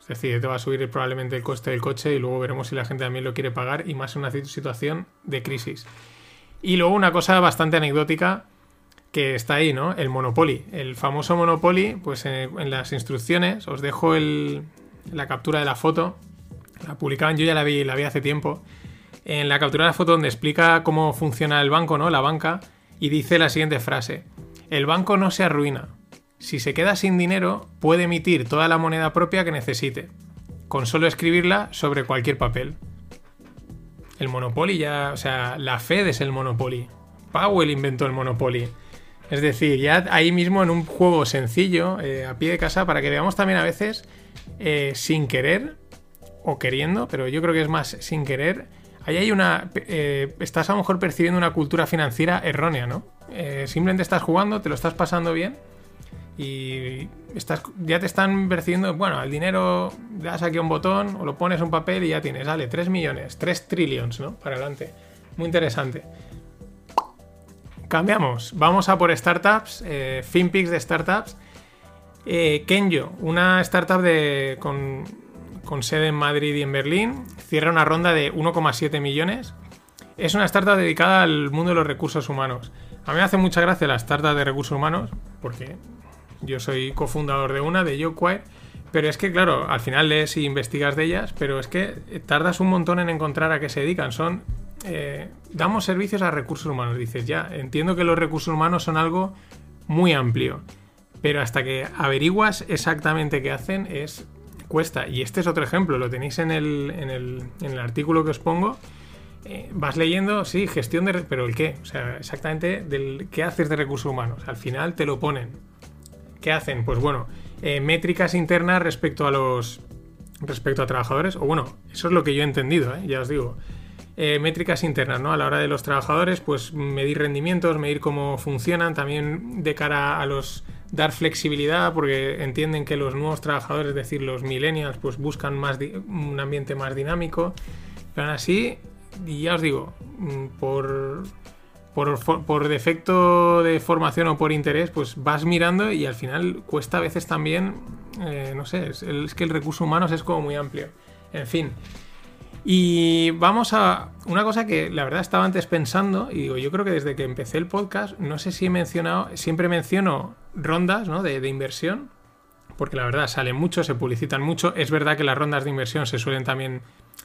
Es decir, te va a subir probablemente el coste del coche y luego veremos si la gente también lo quiere pagar y más en una situ- situación de crisis. Y luego una cosa bastante anecdótica que está ahí, ¿no? El Monopoly. El famoso Monopoly, pues eh, en las instrucciones os dejo la captura de la foto. La publicaban, yo ya la vi, la vi hace tiempo. En la captura de la foto donde explica cómo funciona el banco, ¿no? La banca. Y dice la siguiente frase. El banco no se arruina. Si se queda sin dinero, puede emitir toda la moneda propia que necesite. Con solo escribirla sobre cualquier papel. El Monopoly ya, o sea, la Fed es el Monopoly. Powell inventó el Monopoly. Es decir, ya ahí mismo en un juego sencillo, eh, a pie de casa, para que veamos también a veces, eh, sin querer o queriendo, pero yo creo que es más sin querer, ahí hay una... eh, estás a lo mejor percibiendo una cultura financiera errónea, ¿no? Eh, simplemente estás jugando, te lo estás pasando bien y estás, ya te están percibiendo, bueno, el dinero, le das aquí un botón o lo pones un papel y ya tienes, dale, 3 millones, 3 trillions, ¿no? Para adelante. Muy interesante. Cambiamos, vamos a por startups, eh, FinPix de startups. Eh, Kenjo, una startup de, con, con sede en Madrid y en Berlín, cierra una ronda de 1,7 millones. Es una startup dedicada al mundo de los recursos humanos. A mí me hace mucha gracia la startup de recursos humanos, porque yo soy cofundador de una, de YoQuire, pero es que, claro, al final lees y investigas de ellas, pero es que tardas un montón en encontrar a qué se dedican. Son. eh, damos servicios a recursos humanos. Dices, ya, entiendo que los recursos humanos son algo muy amplio, pero hasta que averiguas exactamente qué hacen, es. Cuesta. Y este es otro ejemplo, lo tenéis en el, en el, en el artículo que os pongo. Eh, vas leyendo, sí, gestión de... Pero el qué, o sea, exactamente del qué haces de recursos humanos. Al final te lo ponen. ¿Qué hacen? Pues bueno, eh, métricas internas respecto a los... respecto a trabajadores. O bueno, eso es lo que yo he entendido, ¿eh? ya os digo. Métricas internas, ¿no? A la hora de los trabajadores, pues medir rendimientos, medir cómo funcionan, también de cara a los dar flexibilidad, porque entienden que los nuevos trabajadores, es decir, los millennials, pues buscan más un ambiente más dinámico. Pero aún así, ya os digo, mm, por, por, por defecto de formación o por interés, pues vas mirando y al final cuesta a veces también, eh, no sé, es que el recurso humano es como muy amplio. En fin. Y vamos a una cosa que la verdad estaba antes pensando, y digo, yo creo que desde que empecé el podcast, no sé si he mencionado, siempre menciono rondas ¿no? de, inversión, porque la verdad salen mucho, se publicitan mucho. Es verdad que las rondas de inversión se suelen también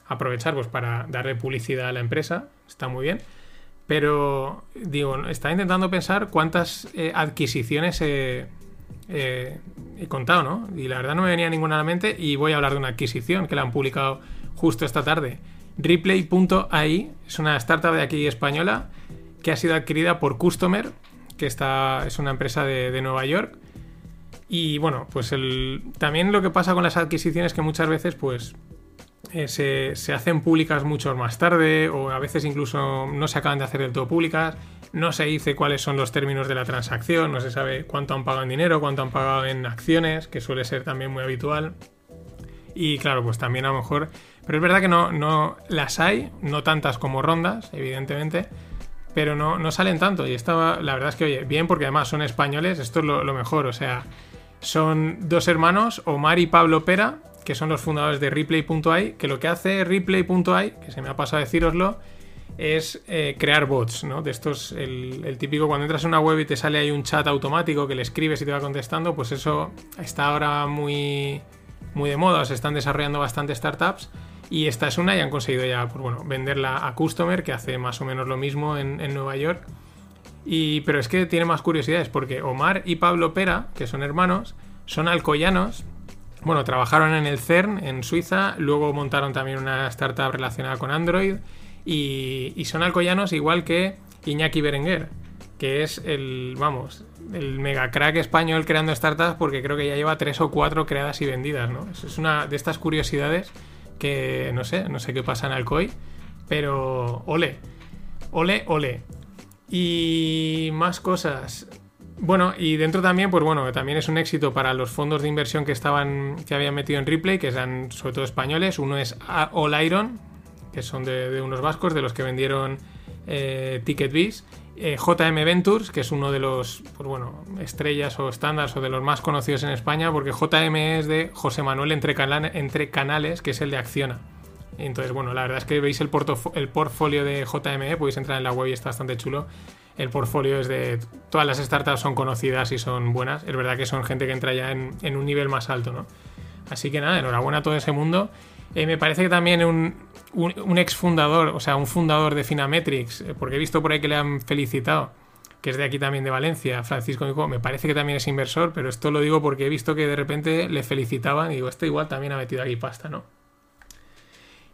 aprovechar pues, para darle publicidad a la empresa, está muy bien. Pero digo, estaba intentando pensar cuántas eh, adquisiciones he, he contado, ¿no? Y la verdad no me venía ninguna a la mente y voy a hablar de una adquisición que la han publicado justo esta tarde. Replay.ai es una startup de aquí española que ha sido adquirida por Customer, que es una empresa de, Nueva York. Y bueno, pues también lo que pasa con las adquisiciones que muchas veces pues eh, se, se hacen públicas mucho más tarde o a veces incluso no se acaban de hacer del todo públicas, no se dice cuáles son los términos de la transacción, no se sabe cuánto han pagado en dinero, cuánto han pagado en acciones, que suele ser también muy habitual. Y claro, pues también a lo mejor... Pero es verdad que no, no las hay, no tantas como rondas, evidentemente, pero no, no salen tanto. Y estaba, la verdad es que, oye, bien, porque además son españoles, esto es lo, mejor. O sea, son dos hermanos, Omar y Pablo Pera, que son los fundadores de Replay.ai, que lo que hace Replay.ai, que se me ha pasado a deciroslo, es eh, crear bots, ¿no? De estos, el, el típico cuando entras en una web y te sale ahí un chat automático que le escribes y te va contestando, pues eso está ahora muy, muy de moda, se están desarrollando bastantes startups y esta es una y han conseguido ya, pues bueno, venderla a Customer, que hace más o menos lo mismo en, en Nueva York. Y, pero es que tiene más curiosidades porque Omar y Pablo Pera, que son hermanos, son alcoyanos. Bueno, trabajaron en el CERN en Suiza, luego montaron también una startup relacionada con Android y, y son alcoyanos igual que Iñaki Berenguer, que es el, vamos, el mega crack español creando startups porque creo que ya lleva tres o cuatro creadas y vendidas, ¿no? Es una de estas curiosidades que no sé, no sé qué pasa en Alcoy, pero ole, ole, ole. Y más cosas. Bueno, y dentro también, pues bueno, también es un éxito para los fondos de inversión que estaban, que habían metido en Replay, que eran sobre todo españoles. Uno es All Iron, que son de, unos vascos, de los que vendieron eh, TicketBiz. Eh, JM Ventures, que es uno de los, pues bueno, estrellas o estándares o de los más conocidos en España, porque JM es de José Manuel Entre, Canales, que es el de Acciona. Entonces, bueno, la verdad es que veis el, portfolio de JME, podéis entrar en la web y está bastante chulo. El portfolio es de. Todas las startups son conocidas y son buenas. Es verdad que son gente que entra ya en, en un nivel más alto, ¿no? Así que nada, enhorabuena a todo ese mundo. Eh, me parece que también un, un, ex fundador, o sea, un fundador de Finametrics, eh, porque he visto por ahí que le han felicitado, que es de aquí también de Valencia, Francisco me parece que también es inversor, pero esto lo digo porque he visto que de repente le felicitaban y digo, este igual también ha metido aquí pasta, ¿no?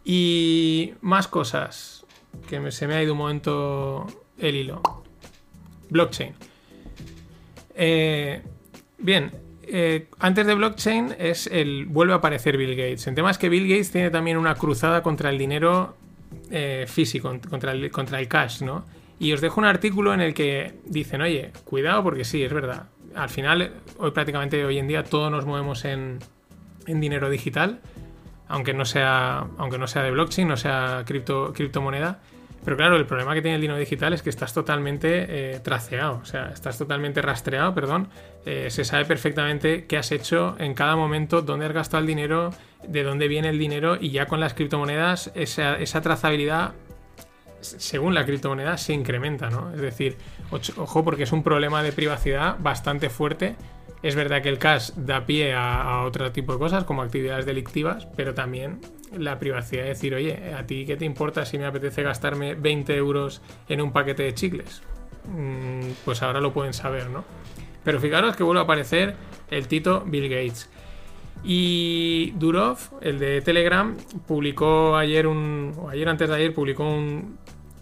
Y más cosas, que me- se me ha ido un momento el hilo. Blockchain. Eh, bien, eh, antes de blockchain es el vuelve a aparecer Bill Gates. El tema es que Bill Gates tiene también una cruzada contra el dinero eh, físico, contra el, contra el cash, ¿no? Y os dejo un artículo en el que dicen, oye, cuidado porque sí, es verdad. Al final, hoy prácticamente hoy en día todos nos movemos en, en dinero digital, aunque no sea, aunque no sea de blockchain, no sea cripto, criptomoneda. Pero claro, el problema que tiene el dinero digital es que estás totalmente eh, traceado, o sea, estás totalmente rastreado, perdón. Eh, se sabe perfectamente qué has hecho en cada momento, dónde has gastado el dinero, de dónde viene el dinero y ya con las criptomonedas esa, trazabilidad según la criptomoneda se incrementa, ¿no? Es decir, ojo porque es un problema de privacidad bastante fuerte. Es verdad que el cash da pie a, a otro tipo de cosas como actividades delictivas, pero también la privacidad de decir, oye, ¿a ti qué te importa si me apetece gastarme 20 euros en un paquete de chicles? Mm, pues ahora lo pueden saber, ¿no? Pero fijaros que vuelve a aparecer el Tito Bill Gates. Y Durov, el de Telegram, publicó ayer un. ayer antes de ayer, publicó un,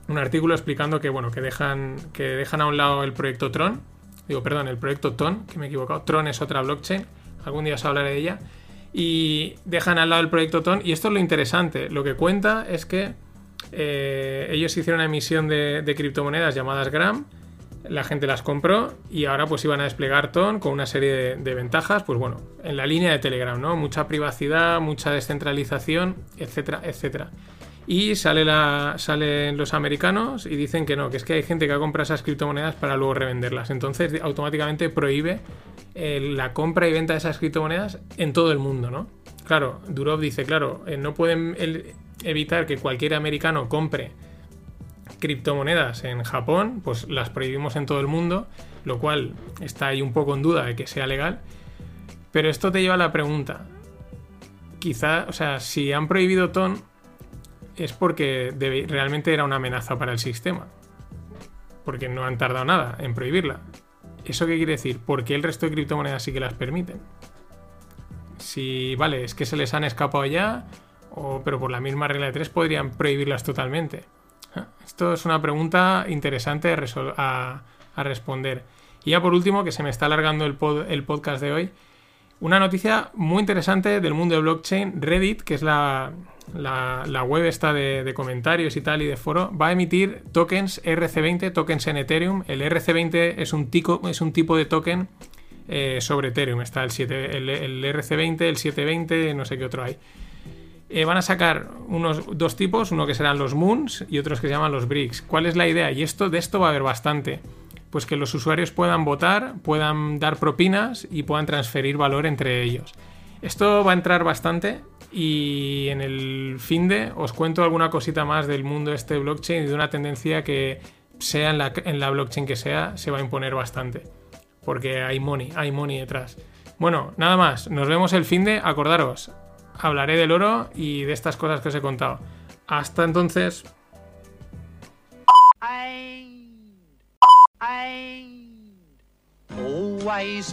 un artículo explicando que bueno, que dejan. que dejan a un lado el proyecto Tron. Digo, perdón, el proyecto Ton, que me he equivocado. Tron es otra blockchain. Algún día os hablaré de ella. Y dejan al lado el proyecto Ton. Y esto es lo interesante. Lo que cuenta es que eh, ellos hicieron una emisión de, criptomonedas llamadas Gram la gente las compró y ahora pues iban a desplegar Ton con una serie de, de ventajas, pues bueno, en la línea de Telegram, ¿no? Mucha privacidad, mucha descentralización, etcétera, etcétera. Y salen los americanos y dicen que no, que es que hay gente que ha comprado esas criptomonedas para luego revenderlas. Entonces automáticamente prohíbe eh, la compra y venta de esas criptomonedas en todo el mundo, ¿no? Claro, Durov dice, claro, eh, no pueden evitar que cualquier americano compre criptomonedas en Japón, pues las prohibimos en todo el mundo, lo cual está ahí un poco en duda de que sea legal. Pero esto te lleva a la pregunta. Quizá, o sea, si han prohibido TON es porque realmente era una amenaza para el sistema. Porque no han tardado nada en prohibirla. ¿Eso qué quiere decir? ¿Por qué el resto de criptomonedas sí que las permiten? Si, vale, es que se les han escapado ya, o, pero por la misma regla de tres podrían prohibirlas totalmente. Ah, Esto es una pregunta interesante a, responder. Y ya por último, que se me está alargando el, el podcast de hoy, una noticia muy interesante del mundo de blockchain, Reddit, que es la, la- web esta de, comentarios y tal y de foro, va a emitir tokens RC20, tokens en Ethereum. El RC20 es un, es un tipo de token eh, sobre Ethereum. Está el, 7, el, el RC20, el 720, no sé qué otro hay. Eh, van a sacar unos dos tipos, uno que serán los Moons y otros que se llaman los Bricks. ¿Cuál es la idea? Y esto de esto va a haber bastante. Pues que los usuarios puedan votar, puedan dar propinas y puedan transferir valor entre ellos. Esto va a entrar bastante y en el fin de os cuento alguna cosita más del mundo este de blockchain y de una tendencia que sea en la, blockchain que sea, se va a imponer bastante. Porque hay money, hay money detrás. Bueno, nada más, nos vemos el fin de, acordaros, hablaré del oro y de estas cosas que os he contado. Hasta entonces. Always.